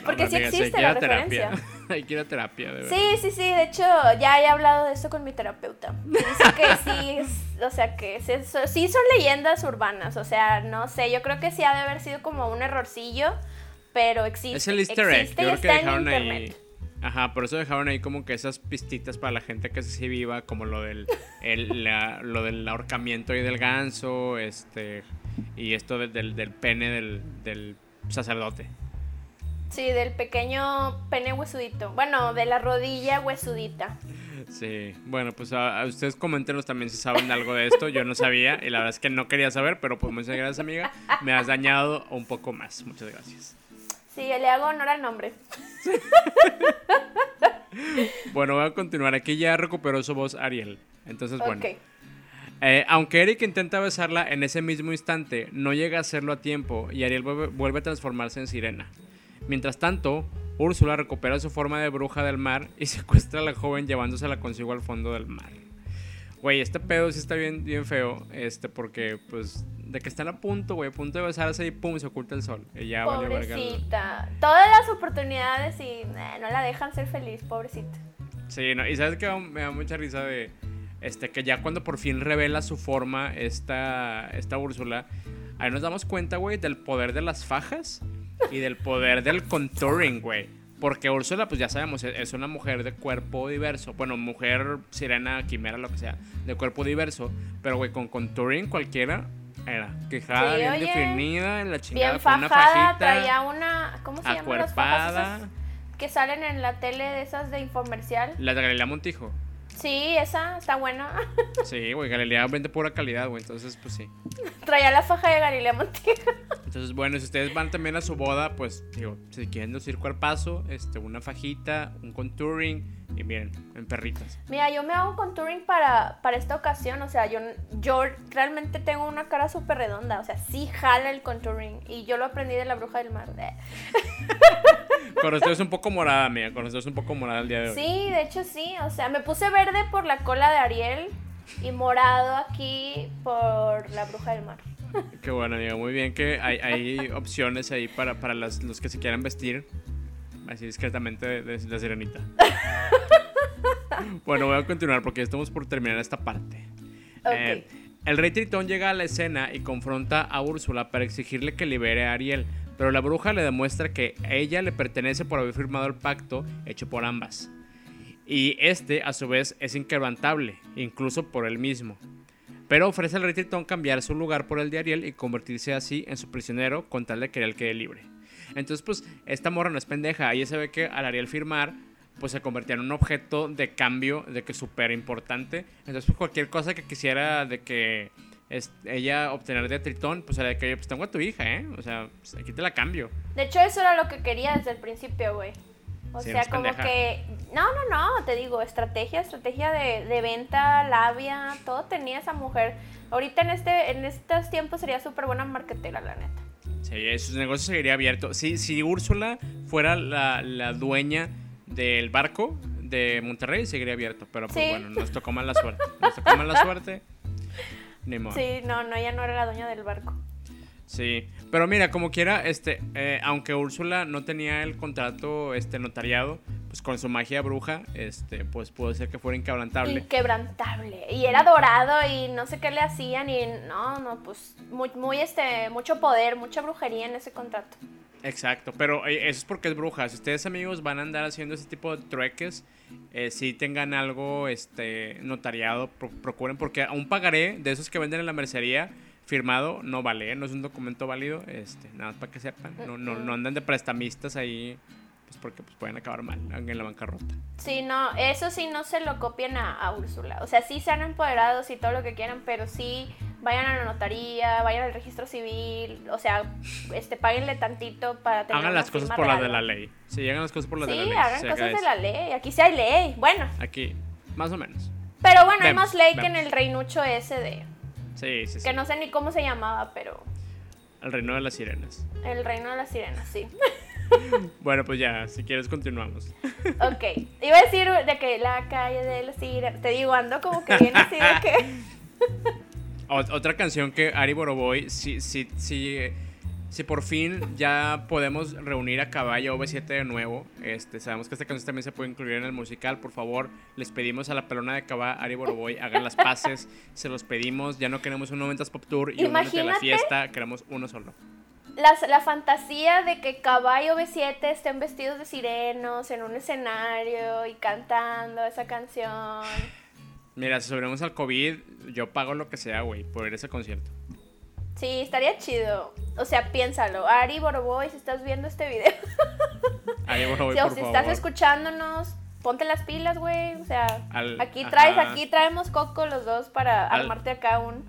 No, Porque sí amiga, hay existe la referencia. hay que ir a terapia, de verdad. Sí, sí, sí, de hecho ya he hablado de esto con mi terapeuta. Dice que sí, es- o sea que sí, so- sí son leyendas urbanas, o sea, no sé, yo creo que sí ha de haber sido como un errorcillo, pero existe. Es el easter egg. Yo creo que dejaron ahí. Ajá, por eso dejaron ahí como que esas pistitas para la gente que se viva, como lo del, el, la- lo del ahorcamiento y del ganso, este, y esto del, del, del pene del, del sacerdote. Sí, del pequeño pene huesudito. Bueno, de la rodilla huesudita. Sí, bueno, pues a, a ustedes coméntenos también si saben algo de esto. Yo no sabía y la verdad es que no quería saber, pero pues muchas gracias, amiga. Me has dañado un poco más. Muchas gracias. Sí, le hago honor al nombre. Bueno, voy a continuar. Aquí ya recuperó su voz Ariel. Entonces, bueno. Ok. Eh, aunque Eric intenta besarla en ese mismo instante, no llega a hacerlo a tiempo y Ariel vuelve, vuelve a transformarse en sirena. Mientras tanto, Úrsula recupera su forma de bruja del mar y secuestra a la joven llevándosela consigo al fondo del mar. Güey, este pedo sí está bien, bien feo, este, porque, pues, de que están a punto, güey, a punto de besarse y pum, se oculta el sol. Y ya Pobrecita. Todas las oportunidades y eh, no la dejan ser feliz, pobrecita. Sí, no, y sabes que me da mucha risa de este que ya cuando por fin revela su forma esta esta Úrsula, ahí nos damos cuenta, güey, del poder de las fajas y del poder del contouring, güey. Porque Úrsula, pues ya sabemos, e-, es una mujer de cuerpo diverso. Bueno, mujer, sirena, quimera, lo que sea, de cuerpo diverso. Pero, güey, con contouring cualquiera era. Quejada, Sí, bien oye, definida, la chingada Bien con una fajada, fajita. traía una. ¿Cómo se llaman las fajas acuerpada. esas que salen en la tele de esas de infomercial? La de Galilea Montijo. Sí, esa está buena. Sí, güey, Galilea vende pura calidad, güey. Entonces, pues sí. traía la faja de Galilea Montijo. Entonces, bueno, si ustedes van también a su boda, pues, digo, si quieren lucir cuerpazo, este, una fajita, un contouring, y miren, en perritas. Mira, yo me hago contouring para, para esta ocasión. O sea, yo, yo realmente tengo una cara súper redonda. O sea, sí jala el contouring. Y yo lo aprendí de la bruja del mar. Con ustedes un poco morada, mía, con ustedes un poco morada el día de hoy. Sí, de hecho sí. O sea, me puse verde por la cola de Ariel y morado aquí por la bruja del mar. Qué bueno, amigo. Muy bien que hay, hay opciones ahí para, para las- los que se quieran vestir así discretamente de, de la sirenita. bueno, voy a continuar porque estamos por terminar esta parte. Eh, el rey Tritón llega a la escena y confronta a Úrsula para exigirle que libere a Ariel, pero la bruja le demuestra que ella le pertenece por haber firmado el pacto hecho por ambas. Y este, a su vez, es inquebrantable, incluso por él mismo. Pero ofrece al rey Tritón cambiar su lugar por el de Ariel y convertirse así en su prisionero con tal de que él quede libre. Entonces, pues, esta morra no es pendeja. Ella se ve que al Ariel firmar, pues se convertía en un objeto de cambio, de que súper importante. Entonces, pues, cualquier cosa que quisiera de que es- ella obtener de Tritón, pues era de que, pues tengo a tu hija, ¿eh? O sea, pues, aquí te la cambio. De hecho, eso era lo que quería desde el principio, güey. O Sí, sea, como pendeja. que... No, no, no, te digo, estrategia, estrategia de, de venta, labia, todo tenía esa mujer. Ahorita en este en estos tiempos sería súper buena marketera, la neta. Sí, su negocio seguiría abierto. Sí, si Úrsula fuera la, la dueña del barco de Monterrey, seguiría abierto. Pero pues Sí. bueno, nos tocó mala suerte. Nos tocó mala suerte. Ni modo. Sí, no, no, ella no era la dueña del barco. Sí, pero mira, como quiera, este, eh, aunque Úrsula no tenía el contrato este, notariado, pues con su magia bruja, este, pues pudo ser que fuera inquebrantable. Inquebrantable. Y era dorado y no sé qué le hacían y no, no, pues muy, muy este, mucho poder, mucha brujería en ese contrato. Exacto, pero eh, eso es porque es bruja. Si ustedes amigos van a andar haciendo ese tipo de trueques, eh, si tengan algo este, notariado, pro- procuren, porque un pagaré de esos que venden en la mercería firmado no vale, no es un documento válido, este, nada más para que sepan, no, no, no andan de prestamistas ahí, pues porque pues, pueden acabar mal en la bancarrota. Sí, no, eso sí no se lo copien a, a Úrsula. O sea, sí sean empoderados y todo lo que quieran, pero sí vayan a la notaría, vayan al registro civil, o sea, este, páguenle tantito para tener Hagan las cosas por las de la ley. Sí, hagan las cosas por las Sí, de la ley. hagan se cosas de la ley. Aquí sí hay ley. Bueno, Aquí, más o menos. pero bueno, hay más ley que en el reinucho ese de... Sí, sí, sí. Que no sé ni cómo se llamaba, pero El reino de las sirenas. el reino de las sirenas, sí. Bueno, pues ya, si quieres continuamos. Ok, iba a decir de que la calle de las sirenas, te digo, ando como que viene así de que... Ot- Otra canción que Ari Boroboy, si, si, si, si por fin ya podemos reunir a Caballo V7 de nuevo, este, sabemos que esta canción también se puede incluir en el musical, por favor, les pedimos a la pelona de Caballo, Ari Boroboy, hagan las paces, se los pedimos, ya no queremos un 90s Pop Tour y un 90 de la Imagínate. fiesta, queremos uno solo. Las- la fantasía de que Caballo B7 estén vestidos de sirenos en un escenario y cantando esa canción. Mira, si sobrevivimos al COVID, yo pago lo que sea, güey, por ir a ese concierto. Sí, estaría chido. O sea, piénsalo. Ari Boroboy, si estás viendo este video, Ari Boroboy, si, o por si favor. estás escuchándonos, ponte las pilas, güey. O sea, Al- aquí traes, ajá. aquí traemos coco los dos para Al- armarte acá un,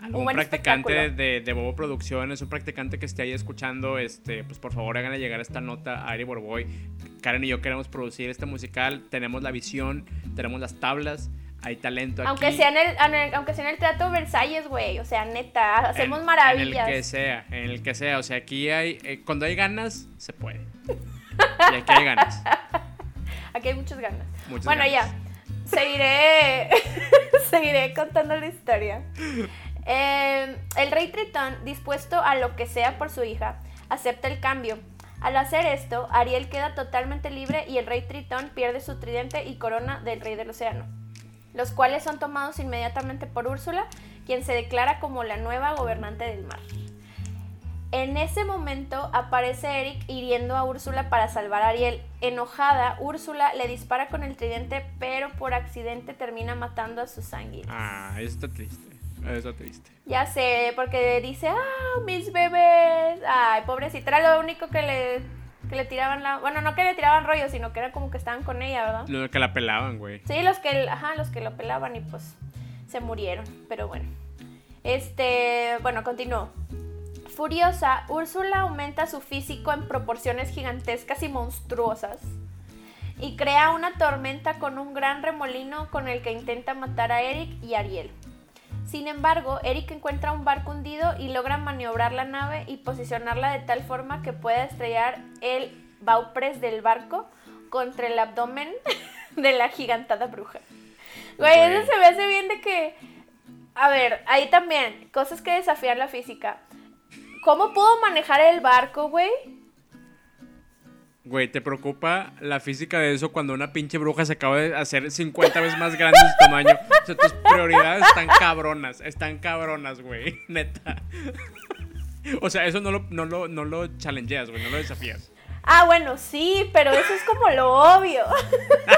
algún un practicante de, de Bobo Producciones, un practicante que esté ahí escuchando, este, pues por favor háganle llegar esta nota a Ari Borboy. Karen y yo queremos producir este musical, tenemos la visión, tenemos las tablas, hay talento aquí. Aunque sea, en el, en el- aunque sea en el Teatro Versalles, güey. O sea, neta, hacemos En- maravillas. En el que sea, en el que sea. O sea, aquí hay, eh, cuando hay ganas, se puede. Y aquí hay ganas. Aquí hay muchas ganas. Muchas bueno, ganas. ya. Seguiré. seguiré contando la historia. Eh, el rey Tritón, dispuesto a lo que sea por su hija, acepta el cambio. Al hacer esto, Ariel queda totalmente libre y el rey Tritón pierde su tridente y corona del rey del océano, los cuales son tomados inmediatamente por Úrsula, quien se declara como la nueva gobernante del mar. En ese momento aparece Eric hiriendo a Úrsula para salvar a Ariel. Enojada, Úrsula le dispara con el tridente, pero por accidente termina matando a sus sanguíneos. Ah, está triste. Eso está triste. Ya sé, porque dice, ah, mis bebés. Ay, pobrecita, era lo único que le, que le tiraban la... Bueno, no que le tiraban rollo, sino que era como que estaban con ella, ¿verdad? Lo que la pelaban, güey. Sí, los que, ajá, los que lo pelaban y pues se murieron, pero bueno. Este, bueno, continuó. Furiosa, Úrsula aumenta su físico en proporciones gigantescas y monstruosas y crea una tormenta con un gran remolino con el que intenta matar a Eric y Ariel. Sin embargo, Eric encuentra un barco hundido y logra maniobrar la nave y posicionarla de tal forma que pueda estrellar el baupres del barco contra el abdomen de la gigantada bruja. Güey, Güey. eso se me hace bien de que... A ver, ahí también, cosas que desafían la física. ¿Cómo pudo manejar el barco, güey? Güey, ¿te preocupa la física de eso cuando una pinche bruja se acaba de hacer 50 veces más grande su tamaño? O sea, tus prioridades están cabronas, están cabronas, güey, neta. O sea, eso no lo, no lo, no lo challengeas, güey, no lo desafías. Ah, bueno, sí, pero eso es como lo obvio.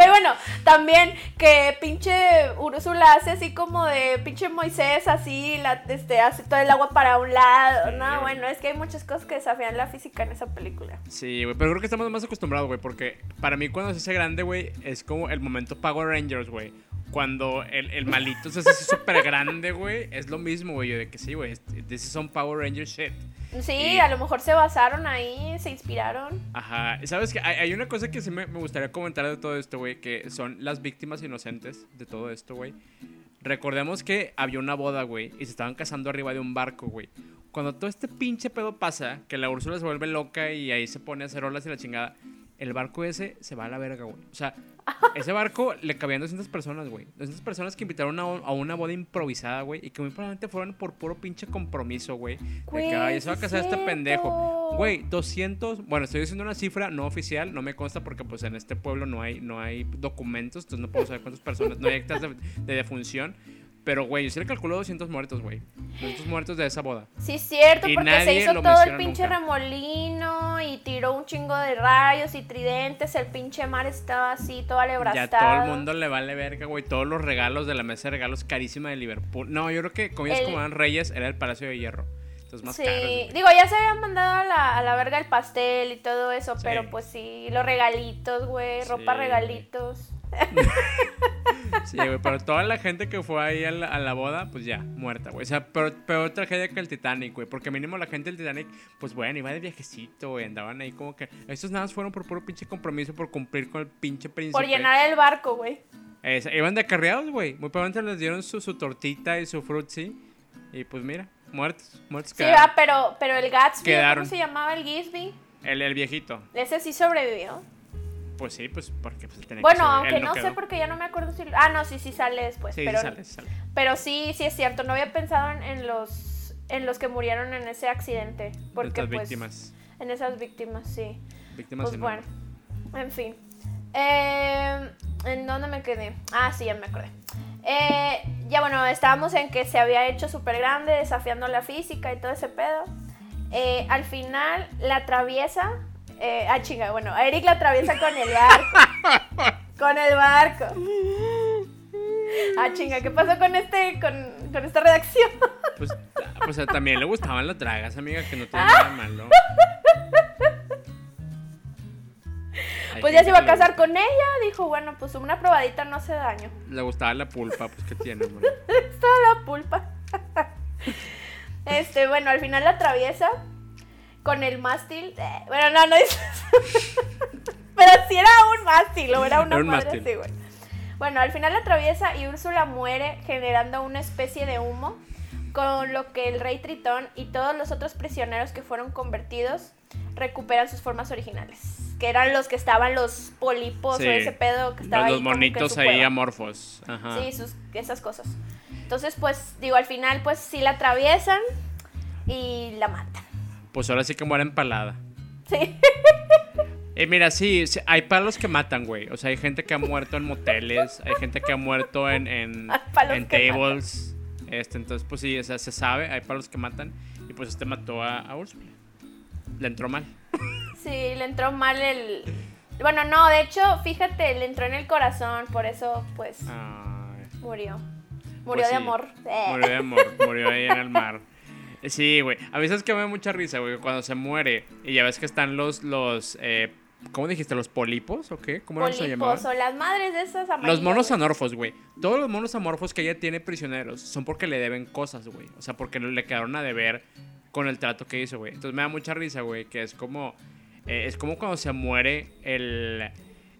Güey, bueno, también que pinche Úrsula hace así como de pinche Moisés, así, la, este, hace todo el agua para un lado. Sí, No, bueno, es que hay muchas cosas que desafían la física en esa película. Sí, güey, pero creo que estamos más acostumbrados, güey, porque para mí cuando se hace grande, güey, es como el momento Power Rangers, güey. Cuando el, el malito se hace súper grande, güey, es lo mismo, güey, de que sí, güey, this is some Power Ranger shit. Sí, Y- a lo mejor se basaron ahí, se inspiraron. Ajá, ¿sabes qué? Hay, hay una cosa que sí me, me gustaría comentar de todo esto, güey, que son las víctimas inocentes de todo esto, güey. Recordemos que había una boda, güey, y se estaban casando arriba de un barco, güey. Cuando todo este pinche pedo pasa, que la Úrsula se vuelve loca y ahí se pone a hacer olas y la chingada, el barco ese se va a la verga, güey. O sea, ese barco le cabían 200 personas, güey. 200 personas que invitaron a, un- a una boda improvisada, güey, y que muy probablemente fueron por puro pinche compromiso, güey. De que, ay, se va a casar es este pendejo. Güey, 200, bueno, estoy diciendo una cifra no oficial, no me consta porque pues en este pueblo no hay, no hay documentos, entonces no puedo saber cuántas personas, no hay actas de, de defunción. Pero, güey, yo sí le calculo 200 muertos, güey. 200 muertos de esa boda. Sí, es cierto, Y porque se hizo todo el pinche nunca. remolino y tiró un chingo de rayos y tridentes. El pinche mar estaba así, todo alebrastado. Ya todo el mundo le vale verga, güey. Todos los regalos de la mesa de regalos carísima de Liverpool. No, yo creo que ellos El- como eran reyes, era el Palacio de Hierro. Entonces más Sí, caros. digo, ya se habían mandado a la, a la verga el pastel y todo eso, Sí. pero pues sí, los regalitos, güey, ropa Sí. regalitos. Sí, güey, pero toda la gente que fue ahí a la, a la boda, pues ya, muerta, güey. O sea, peor, peor tragedia que el Titanic, güey. Porque mínimo la gente del Titanic, pues bueno, iba de viajecito, güey. Andaban ahí como que. Estos nada más fueron por puro pinche compromiso, por cumplir con el pinche príncipe. Por llenar el barco, güey. Es- iban de acarreados, güey. Muy probablemente les dieron su, su tortita y su frutzi. Y pues mira, muertos, muertos Sí, va, pero, pero el Gatsby, Quedaron. ¿cómo se llamaba el Gisby? El, el viejito. Ese sí sobrevivió. Pues sí, pues porque pues, que Bueno, ser- aunque no sé porque ya no me acuerdo si... Ah, no, sí, sí sale después. Sí, sí pero, sale, sí sale. pero sí, sí es cierto. No había pensado en, en los en los que murieron en ese accidente. Porque pues... víctimas. En esas víctimas, sí. Víctimas Pues en bueno, en fin. Eh, ¿En dónde me quedé? Ah, sí, ya me acordé. Eh, ya bueno, estábamos en que se había hecho súper grande, desafiando la física y todo ese pedo. Eh, al final la atraviesa. Eh, ah, chinga, bueno, a Eric la atraviesa con el barco. con el barco. Ah, chinga, ¿qué pasó con este, con, con esta redacción? Pues, ah, pues, también le gustaban las dragas, amiga, que no tiene nada malo. Pues ya se iba a casar con ella, dijo, bueno, pues una probadita no hace daño. Le, le gustaba la pulpa, pues que tiene, hombre. toda la pulpa. Este, bueno, al final la atraviesa con el mástil. eh, bueno, no, no es. Pero si era un mástil o era una Era un madre mástil. así, güey. Bueno, al final atraviesa y Úrsula muere generando una especie de humo, con lo que el rey Tritón y todos los otros prisioneros que fueron convertidos recuperan sus formas originales, que eran los que estaban los pólipos Sí. o ese pedo que estaba Los, ahí los monitos ahí cueva. amorfos. Ajá. Sí, sus, esas cosas. Entonces, pues, digo, al final, pues sí la atraviesan y la matan. Pues ahora sí que muere empalada. Sí. Y mira, sí, sí, hay palos que matan, güey. O sea, hay gente que ha muerto en moteles, hay gente que ha muerto en, en, palos en tables, Este, entonces, pues sí, o sea, se sabe, hay para los que matan. Y pues este mató a, a Úrsula. Le entró mal. Sí, le entró mal el... Bueno, no, de hecho, fíjate, le entró en el corazón, por eso, pues, Ay, murió. pues Murió de sí, amor. Eh. Murió de amor, murió ahí en el mar. Sí, güey. A veces que me da mucha risa, güey, cuando se muere y ya ves que están los, los, eh, ¿cómo dijiste? ¿Los polipos o qué? ¿Cómo? Polipos o las madres de esas amarillas. Los monos amorfos, güey. Todos los monos amorfos que ella tiene prisioneros son porque le deben cosas, güey. O sea, porque le quedaron a deber con el trato que hizo, güey. Entonces me da mucha risa, güey, que es como... eh, es como cuando se muere el...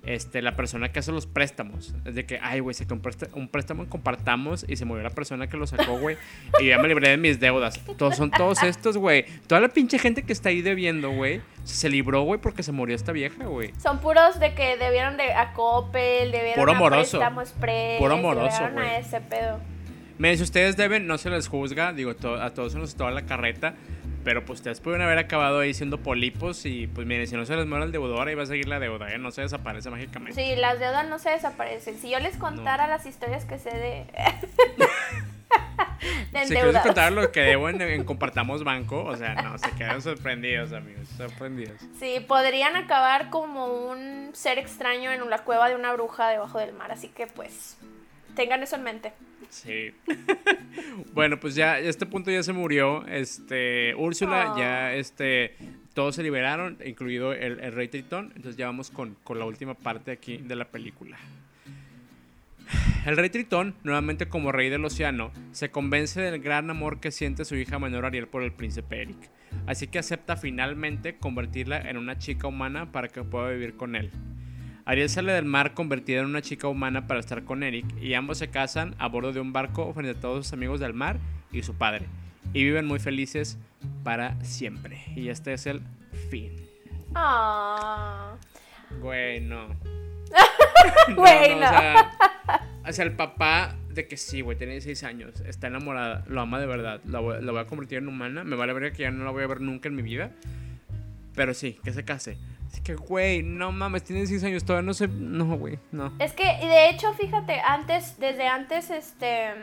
Este, la persona que hace los préstamos. Es de que, ay, güey, un, présta- un préstamo, compartamos y se murió la persona que lo sacó, güey. y ya me libré de mis deudas. Todos son todos estos, güey. Toda la pinche gente que está ahí debiendo, güey. Se libró, güey, porque se murió esta vieja, güey. Son puros de que debieron de a Coppel, debieron Puro a amoroso. préstamo express, Puro amoroso, debieron güey. a ese pedo. Miren, si ustedes deben, no se les juzga, digo, to- a todos se nos toda la carreta, pero pues ustedes pueden haber acabado ahí siendo polipos y pues miren, si no se les muere el deudor, ahí va a seguir la deuda, ¿eh? No se desaparece mágicamente. Sí, las deudas no se desaparecen. Si yo les contara las historias que sé de... de si quieres contar lo que debo en, en Compartamos Banco, o sea, no, se quedan sorprendidos, amigos, sorprendidos. Sí, podrían acabar como un ser extraño en la cueva de una bruja debajo del mar. Así que pues, tengan eso en mente. Sí. bueno, pues ya, este punto ya se murió, este, Úrsula, Oh. ya, este, todos se liberaron, incluido el, el rey Tritón, entonces ya vamos con, con la última parte aquí de la película. El rey Tritón, nuevamente como rey del océano, se convence del gran amor que siente su hija menor Ariel por el príncipe Eric. Así que acepta finalmente convertirla en una chica humana para que pueda vivir con él. Ariel sale del mar convertida en una chica humana para estar con Eric y ambos se casan a bordo de un barco frente a todos sus amigos del mar y su padre. Y viven muy felices para siempre. Y este es el fin. Ah, Güey, no. Güey, o no. sea, o sea, el papá de que sí, güey, tiene 16 años, está enamorada, lo ama de verdad, la voy, la voy a convertir en humana, me vale ver que ya no la voy a ver nunca en mi vida. Pero sí, que se case. Así que, güey, no mames, tiene 16 años, todavía no sé. No, güey, no. Es que, de hecho, fíjate, antes, desde antes, este,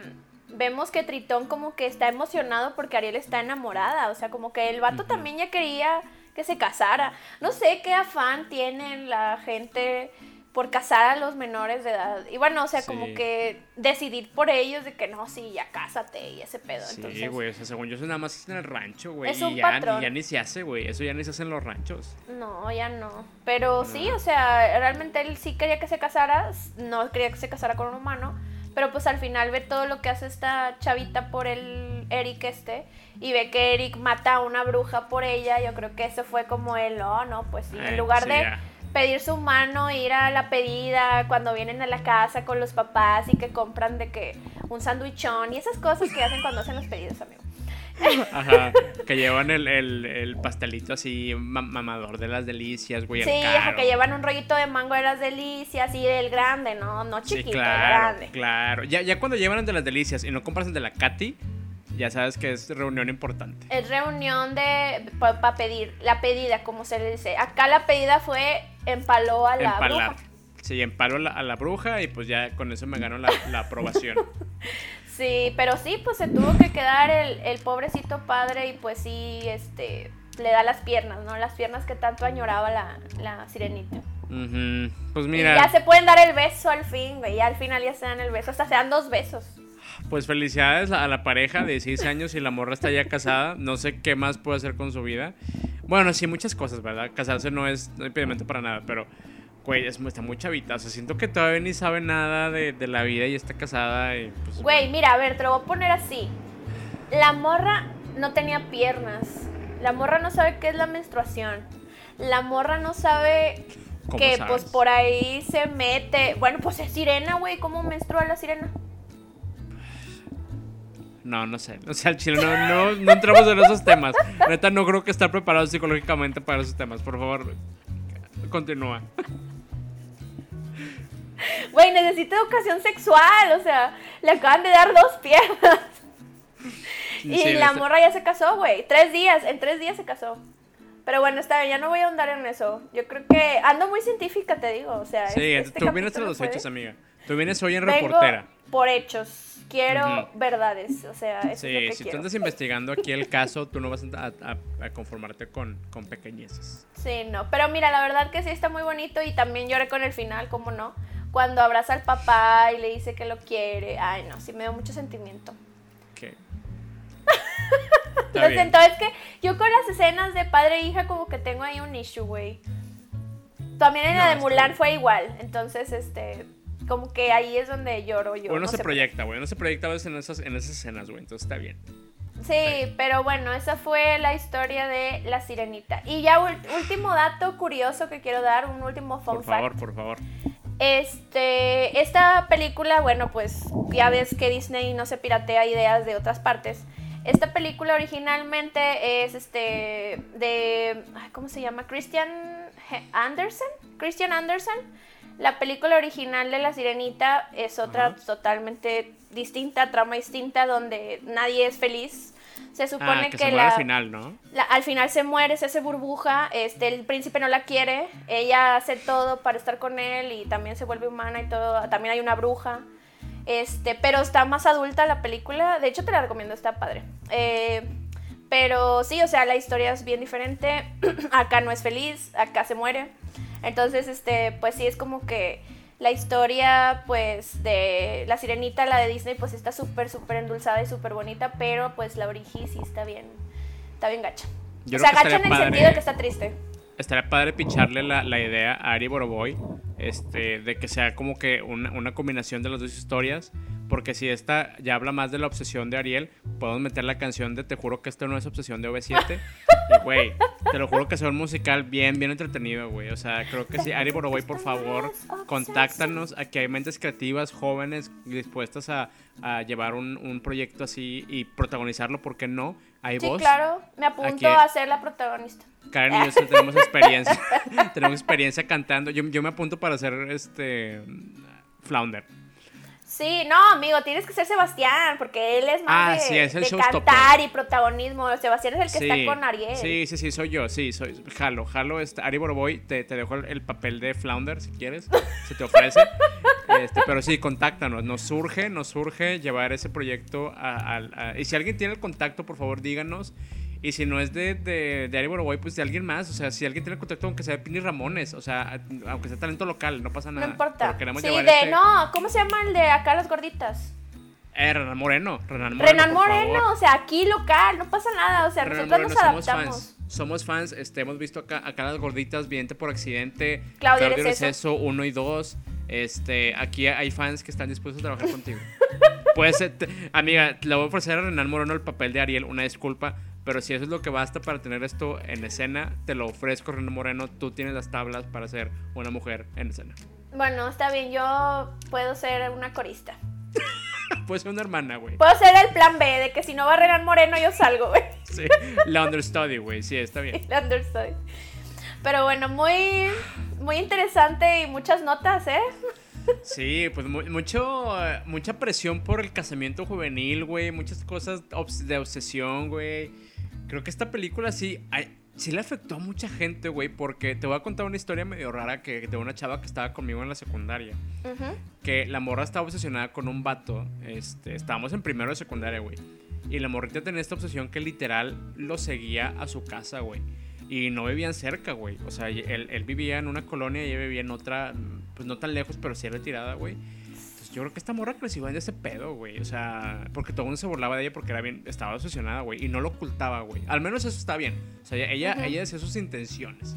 vemos que Tritón como que está emocionado porque Ariel está enamorada. O sea, como que el vato también ya quería que se casara. No sé qué afán tiene la gente por casar a los menores de edad. Y bueno, o sea, como que decidir por ellos de que no, sí, ya cásate y ese pedo. Sí, güey, o sea, según yo, eso nada más es en el rancho, güey. Es y un ya, patrón. y ya ni se hace, güey. Eso ya ni se hace en los ranchos. No, ya no. Pero sí, o sea, realmente él sí quería que se casara, no quería que se casara con un humano, pero pues al final ve todo lo que hace esta chavita por el Eric este y ve que Eric mata a una bruja por ella, yo creo que eso fue como él, oh, no, pues sí, en lugar sí, de ya. Pedir su mano, ir a la pedida cuando vienen a la casa con los papás y que compran de que un sandwichón y esas cosas que hacen cuando hacen los pedidos, amigo. Ajá. que llevan el, el, el pastelito así ma- mamador de las delicias, güey. Sí, ajá, que llevan un rollito de mango de las delicias y del grande, no, no Sí, chiquito, el claro, grande. claro. Ya, ya cuando llevan el de las delicias y no compras el de la Katy, ya sabes que es reunión importante. Es reunión de para pedir, la pedida, como se le dice. Acá la pedida fue empaló a la Empalar. bruja. Sí, empalo a la, bruja y pues ya con eso me ganó la, la aprobación. Sí, pero sí, pues se tuvo que quedar el, el pobrecito padre y pues sí, este, le da las piernas, ¿no? Las piernas que tanto añoraba la, la sirenita. Pues Y mira, ya se pueden dar el beso al fin, güey. Ya al final ya se dan el beso, hasta se dan dos besos. pues felicidades a la pareja de 16 años y la morra está ya casada. No sé qué más puede hacer con su vida. Bueno, sí, muchas cosas, ¿verdad? Casarse no es no impedimento para nada, pero, güey, es, está muy chavita. O sea, siento que todavía ni sabe nada de, de la vida y está casada y pues... Güey, mira, a ver, te lo voy a poner así. La morra no tenía piernas. La morra no sabe qué es la menstruación. La morra no sabe ¿Cómo que sabes? pues por ahí se mete. Bueno, pues es sirena, güey. ¿Cómo menstrua la sirena? No, no sé. O sea, el chile no, no, no entramos en esos temas. Neta, no creo que estar preparado psicológicamente para esos temas. Por favor, continúa. Güey, necesita educación sexual. O sea, le acaban de dar dos piernas. Y Sí, la está- morra ya se casó, güey. Tres días, en tres días se casó. Pero bueno, está bien, ya no voy a ahondar en eso. Yo creo que ando muy científica, te digo. O sea, Sí, este- tú vienes a los hechos, amiga. Tú vienes hoy en Vengo reportera. por hechos. Quiero verdades, o sea, eso sí, es lo que si quiero. tú andas investigando aquí el caso, tú no vas a, a- a conformarte con, con pequeñeces. Sí, no, pero mira, la verdad que sí está muy bonito y también lloré con el final, ¿cómo no? Cuando abraza al papá y le dice que lo quiere. Ay, no, sí me dio mucho sentimiento. ¿Qué? Lo siento, es que yo con las escenas de padre e hija como que tengo ahí un issue, güey. También en No, la de Mulan fue igual, entonces, este, como que ahí es donde lloro yo. Uno no se qué. proyecta, güey. Uno se proyecta a veces en esas, en esas escenas, güey. Entonces está bien. Sí, pero bueno, esa fue la historia de La Sirenita. Y ya último dato curioso que quiero dar, un último fun Por fact. favor, por favor. Este, esta película, bueno, pues ya ves que Disney no se piratea ideas de otras partes. Esta película originalmente es este de ay, ¿cómo se llama? Christian Andersen, Christian Andersen. La película original de La Sirenita es otra totalmente distinta, trama distinta donde nadie es feliz. Se supone Ah, que, que, se la al final, ¿no? la- al final se muere, se hace burbuja, este, el príncipe no la quiere, ella hace todo para estar con él y también se vuelve humana y todo, también hay una bruja, este, pero está más adulta la película, de hecho te la recomiendo, está padre. Eh, pero sí, o sea, la historia es bien diferente, acá no es feliz, acá se muere, entonces, este, pues sí, es como que la historia, pues, de La Sirenita, la de Disney, pues está súper, súper endulzada y súper bonita, pero pues la origi sí está bien, está bien gacha. Yo o sea, gacha en el sentido de que está triste. Estaría padre picharle la, la idea a Ari Boroboy, este, de que sea como que una, una combinación de las dos historias, porque si esta ya habla más de la obsesión de Ariel, podemos meter la canción de Te juro que esto no es obsesión de OV7. Y, güey, te lo juro que sea un musical bien, bien entretenido, güey. O sea, creo que sí. Ari Boroboy, por favor, contáctanos. Aquí hay mentes creativas, jóvenes, dispuestas a, a llevar un, un proyecto así y protagonizarlo, ¿por qué no? Hay Sí, voz. claro, me apunto Aquí- a ser la protagonista. Karen y yo tenemos experiencia. tenemos experiencia cantando. Yo, yo me apunto para hacer este. Flounder. Sí, no, amigo, tienes que ser Sebastián, porque él es Ah, más de, sí, es el de cantar y protagonismo. Sebastián es el que Sí, está con Ariel. sí, sí, sí, soy yo, sí, soy Jalo, Jalo, este, Ari Boroboy, te, te dejo el, el papel de Flounder si quieres, si te ofrece. Este, pero sí, contáctanos, nos surge, nos surge llevar ese proyecto a, a- a- Y si alguien tiene el contacto, por favor, díganos. Y si no es de, de, de Ari Boroboy, pues de alguien más. O sea, si alguien tiene contacto, aunque sea Pini Ramones, o sea, aunque sea talento local, no pasa No nada. importa. Pero queremos Sí, llevar de, este- no, ¿cómo se llama el de acá las gorditas? Eh, Renan Moreno, Renan Moreno. Renan Moreno, o sea, aquí local, no pasa nada, o sea, Renan nosotros Moreno, nos somos adaptamos. fans. Somos fans, este, hemos visto acá, acá las gorditas, Vidente por accidente, Claudia Claudio Receso. Receso 1 y 2. Este, aquí hay fans que están dispuestos a trabajar contigo. Puede ser, amiga, le voy a ofrecer a Renan Moreno el papel de Ariel, una disculpa, pero si eso es lo que basta para tener esto en escena, te lo ofrezco, Renan Moreno. Tú tienes las tablas para ser una mujer en escena. Bueno, está bien, yo puedo ser una corista. Puedes ser una hermana, güey. Puedo ser el plan B, de que si no va Renan Moreno yo salgo, güey. Sí, la understudy, güey. Sí, está bien. La understood. Pero bueno, muy, muy interesante y muchas notas, ¿eh? Sí, pues mu- mucho, mucha presión por el casamiento juvenil, güey. Muchas cosas de obsesión, güey. Creo que esta película sí, sí le afectó a mucha gente, güey. Porque te voy a contar una historia medio rara que de una chava que estaba conmigo en la secundaria. Que la morra estaba obsesionada con un vato. Este, estábamos en primero de secundaria, güey. Y la morrita tenía esta obsesión que literal lo seguía a su casa, güey. Y no vivían cerca, güey. O sea, él, él vivía en una colonia y ella vivía en otra, pues no tan lejos, pero sí retirada, güey. Yo creo que esta morra creció en ese pedo, güey. O sea, porque todo el mundo se burlaba de ella porque era bien, estaba obsesionada, güey. Y no lo ocultaba, güey. Al menos eso está bien. O sea, ella, ella decía sus intenciones.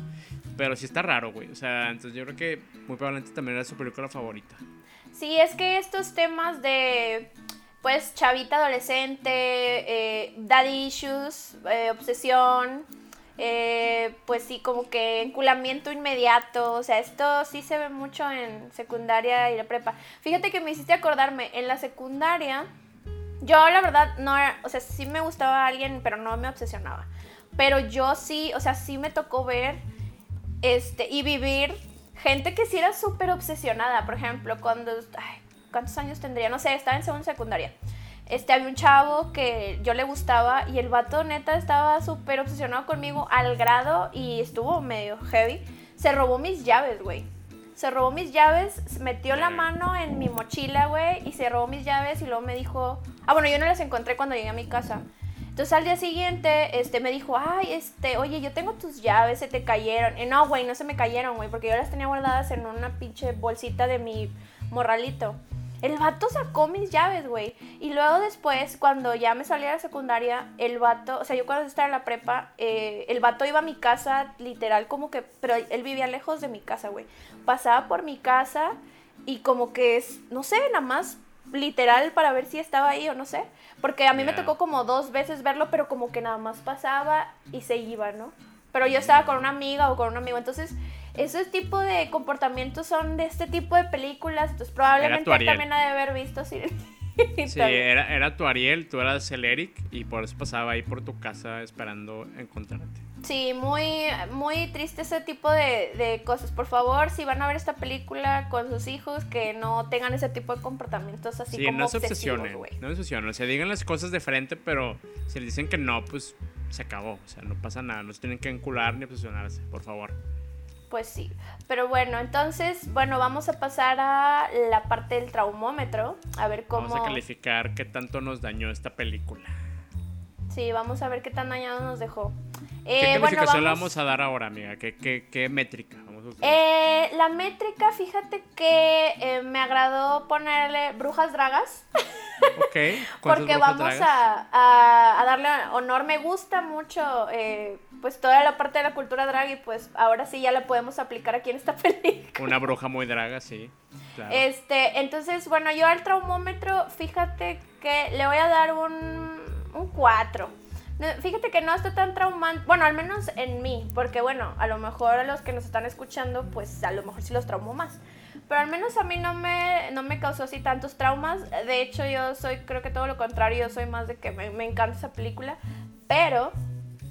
Pero sí está raro, güey. O sea, entonces yo creo que muy probablemente también era su película favorita. Sí, es que estos temas de, pues, chavita adolescente, eh, daddy issues, eh, obsesión, eh, pues sí, como que enculamiento inmediato, o sea, esto sí se ve mucho en secundaria y la prepa. Fíjate que me hiciste acordarme, en la secundaria, yo la verdad no era, o sea, sí me gustaba alguien, pero no me obsesionaba. Pero yo sí, o sea, sí me tocó ver este, y vivir gente que sí era súper obsesionada. Por ejemplo, cuando, ay, ¿cuántos años tendría? No sé, estaba en segunda secundaria. Este, había un chavo que yo le gustaba y el vato neta estaba súper obsesionado conmigo al grado y estuvo medio heavy. Se robó mis llaves, güey. se robó mis llaves, metió la mano en mi mochila, güey, y se robó mis llaves y luego me dijo, ah, bueno, yo no las encontré cuando llegué a mi casa. Entonces al día siguiente, este, me dijo, ay, este, oye, yo tengo tus llaves, se te cayeron. Y no, güey, no se me cayeron, güey, porque yo las tenía guardadas en una pinche bolsita de mi morralito. El vato sacó mis llaves, güey. Y luego después, cuando ya me salí de la secundaria, el vato, o sea, yo cuando estaba en la prepa, eh, el vato iba a mi casa, literal, como que, pero él vivía lejos de mi casa, güey. Pasaba por mi casa y como que es, no sé, nada más literal para ver si estaba ahí o no sé. Porque a mí me tocó como dos veces verlo, pero como que nada más pasaba y se iba, ¿no? Pero yo estaba con una amiga o con un amigo, entonces ese tipo de comportamientos son de este tipo de películas, entonces probablemente también ha de haber visto Sí, era, era tu Ariel, tú eras el Eric y por eso pasaba ahí por tu casa esperando encontrarte. Sí, muy, muy triste ese tipo de, de, cosas. Por favor, si van a ver esta película con sus hijos, que no tengan ese tipo de comportamientos así sí, como no se obsesionen, no se obsesionen. O sea, digan las cosas de frente, pero si les dicen que no, pues se acabó. O sea, no pasa nada. No se tienen que encular ni obsesionarse, por favor. Pues sí. Pero bueno, entonces, bueno, vamos a pasar a la parte del traumómetro. A ver cómo. Vamos a calificar qué tanto nos dañó esta película. Sí, vamos a ver qué tan dañado nos dejó. ¿Qué eh, calificación le vamos a dar ahora, amiga? ¿Qué, qué, qué métrica? Eh, la métrica, fíjate que eh, me agradó ponerle brujas dragas. Ok. Porque vamos a, a, darle honor. Me gusta mucho eh, pues toda la parte de la cultura drag y pues ahora sí ya la podemos aplicar aquí en esta película. Una bruja muy draga, sí. Este, entonces, bueno, yo al traumómetro, fíjate que le voy a dar un, un 4. Fíjate que no está tan traumante, bueno, al menos en mí, porque bueno, a lo mejor a los que nos están escuchando, pues a lo mejor sí los traumó más. Pero al menos a mí no me, no me causó así tantos traumas. De hecho, yo soy, creo que todo lo contrario, yo soy más de que me, me encanta esa película. Pero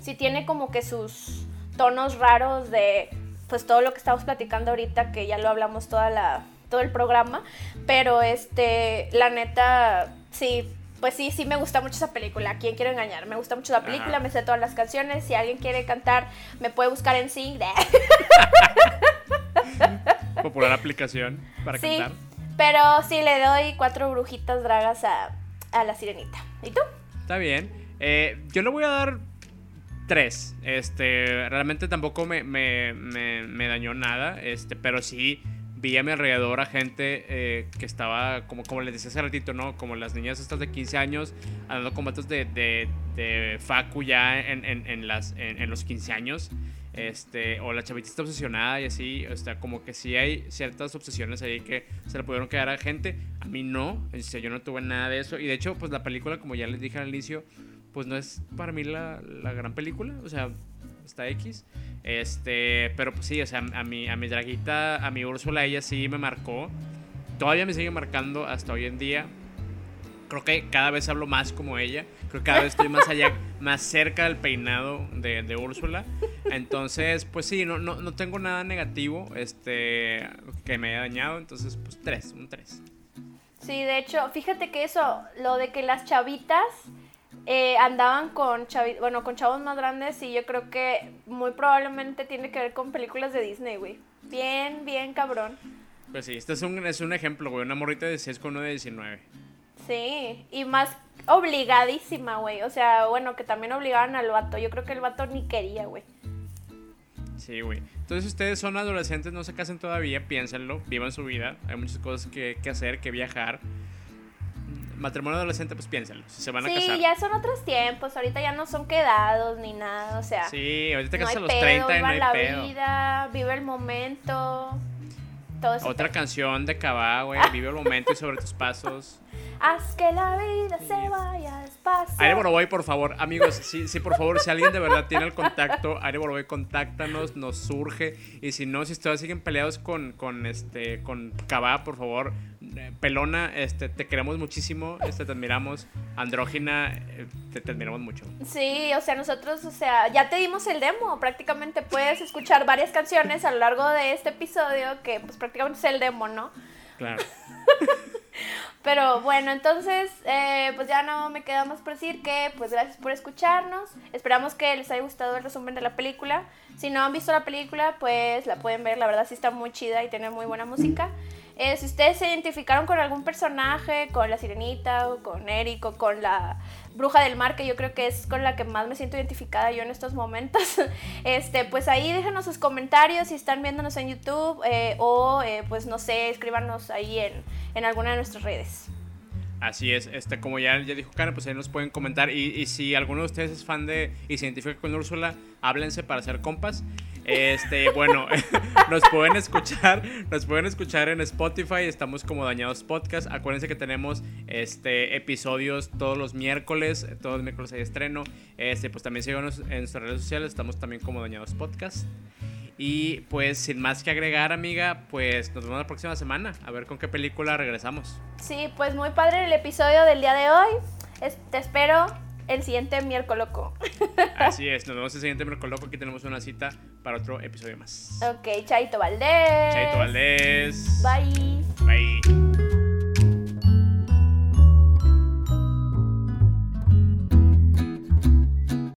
sí tiene como que sus tonos raros de, pues todo lo que estamos platicando ahorita, que ya lo hablamos toda la, todo el programa. Pero este, la neta, sí, pues sí, sí me gusta mucho esa película. ¿Quién quiero engañar? Me gusta mucho la película, me sé todas las canciones. Si alguien quiere cantar, me puede buscar en Sing. Popular aplicación para sí, cantar. Pero sí le doy cuatro brujitas dragas a, la sirenita. ¿Y tú? Está bien. Eh, yo le voy a dar tres. Este, realmente tampoco me, me, me dañó nada. Este, pero sí vi a mi alrededor a gente eh, que estaba, como, como les decía hace ratito, ¿no? Como las niñas estas de 15 años, andando combates de, de, de facu ya en, en, en las, en, los 15 años. Este, o la chavita está obsesionada y así, o sea, como que sí hay ciertas obsesiones ahí que se le pudieron quedar a gente. A mí no, este, yo no tuve nada de eso. Y de hecho, pues la película, como ya les dije al inicio, pues no es para mí la, la gran película. O sea, está X. Este, pero pues sí, o sea, a mi, a mi draguita, a mi Úrsula, ella sí me marcó. Todavía me sigue marcando hasta hoy en día. Creo que cada vez hablo más como ella. Creo que cada vez estoy más allá, más cerca del peinado de, de Úrsula. Entonces, pues sí, no, no, no, tengo nada negativo este, que me haya dañado. Entonces, pues tres, un tres. Sí, de hecho, fíjate que eso, lo de que las chavitas eh, andaban con, bueno, con chavos más grandes y yo creo que muy probablemente tiene que ver con películas de Disney, güey. Bien, bien cabrón. Pues sí, este es un, es un ejemplo, güey. Una morrita de 6 con uno de 19. Sí, y más obligadísima, güey. O sea, bueno, que también obligaban al vato. Yo creo que el vato ni quería, güey. Sí, güey. Entonces, ustedes son adolescentes, no se casen todavía, piénsenlo, vivan su vida. Hay muchas cosas que, que hacer, que viajar matrimonio adolescente, pues piénsenlo, si se van a casar. Sí, ya son otros tiempos, ahorita ya no son quedados ni nada, o sea. Sí, ahorita te casas a los 30 y no hay la vida, vive el momento. Todo Otra canción de Cabá, güey, vive el momento y sobre tus pasos. Haz que la vida se vaya despacio. Aire Boroboy, por favor, amigos, sí, sí, por favor, si alguien de verdad tiene el contacto, Aire Boroboy, contáctanos, nos surge. Y si no, si ustedes siguen peleados con, con este, con Cabá, por favor, Pelona, este, te queremos muchísimo, este, te admiramos. Andrógina, eh, te, admiramos mucho. Sí, o sea, nosotros, o sea, ya te dimos el demo. Prácticamente puedes escuchar varias canciones a lo largo de este episodio, que pues prácticamente es el demo, ¿no? Claro. Pero bueno, entonces, eh, pues ya no me queda más por decir que, pues gracias por escucharnos. Esperamos que les haya gustado el resumen de la película. Si no han visto la película, pues la pueden ver. La verdad sí está muy chida y tiene muy buena música. Eh, si ustedes se identificaron con algún personaje, con la sirenita, o con Eric, o con la bruja del mar, que yo creo que es con la que más me siento identificada yo en estos momentos, este, pues ahí déjenos sus comentarios si están viéndonos en YouTube eh, o eh, pues no sé, escríbanos ahí en, en alguna de nuestras redes. Así es, este, como ya, ya dijo Karen, pues ahí nos pueden comentar. Y, si alguno de ustedes es fan de y se identifica con Úrsula, háblense para ser compas. Este, bueno, nos pueden escuchar, nos pueden escuchar en Spotify, estamos como Dañados Podcast. Acuérdense que tenemos este episodios todos los miércoles, todos los miércoles hay estreno. Este, pues también síganos en nuestras redes sociales, estamos también como Dañados Podcast. Y pues sin más que agregar, amiga, pues nos vemos la próxima semana a ver con qué película regresamos. Sí, pues muy padre el episodio del día de hoy. Te espero el siguiente miércoles loco. Así es, nos vemos el siguiente miércoles loco. Aquí tenemos una cita para otro episodio más. Ok, Chaito Valdés. Chaito Valdés. Bye. Bye.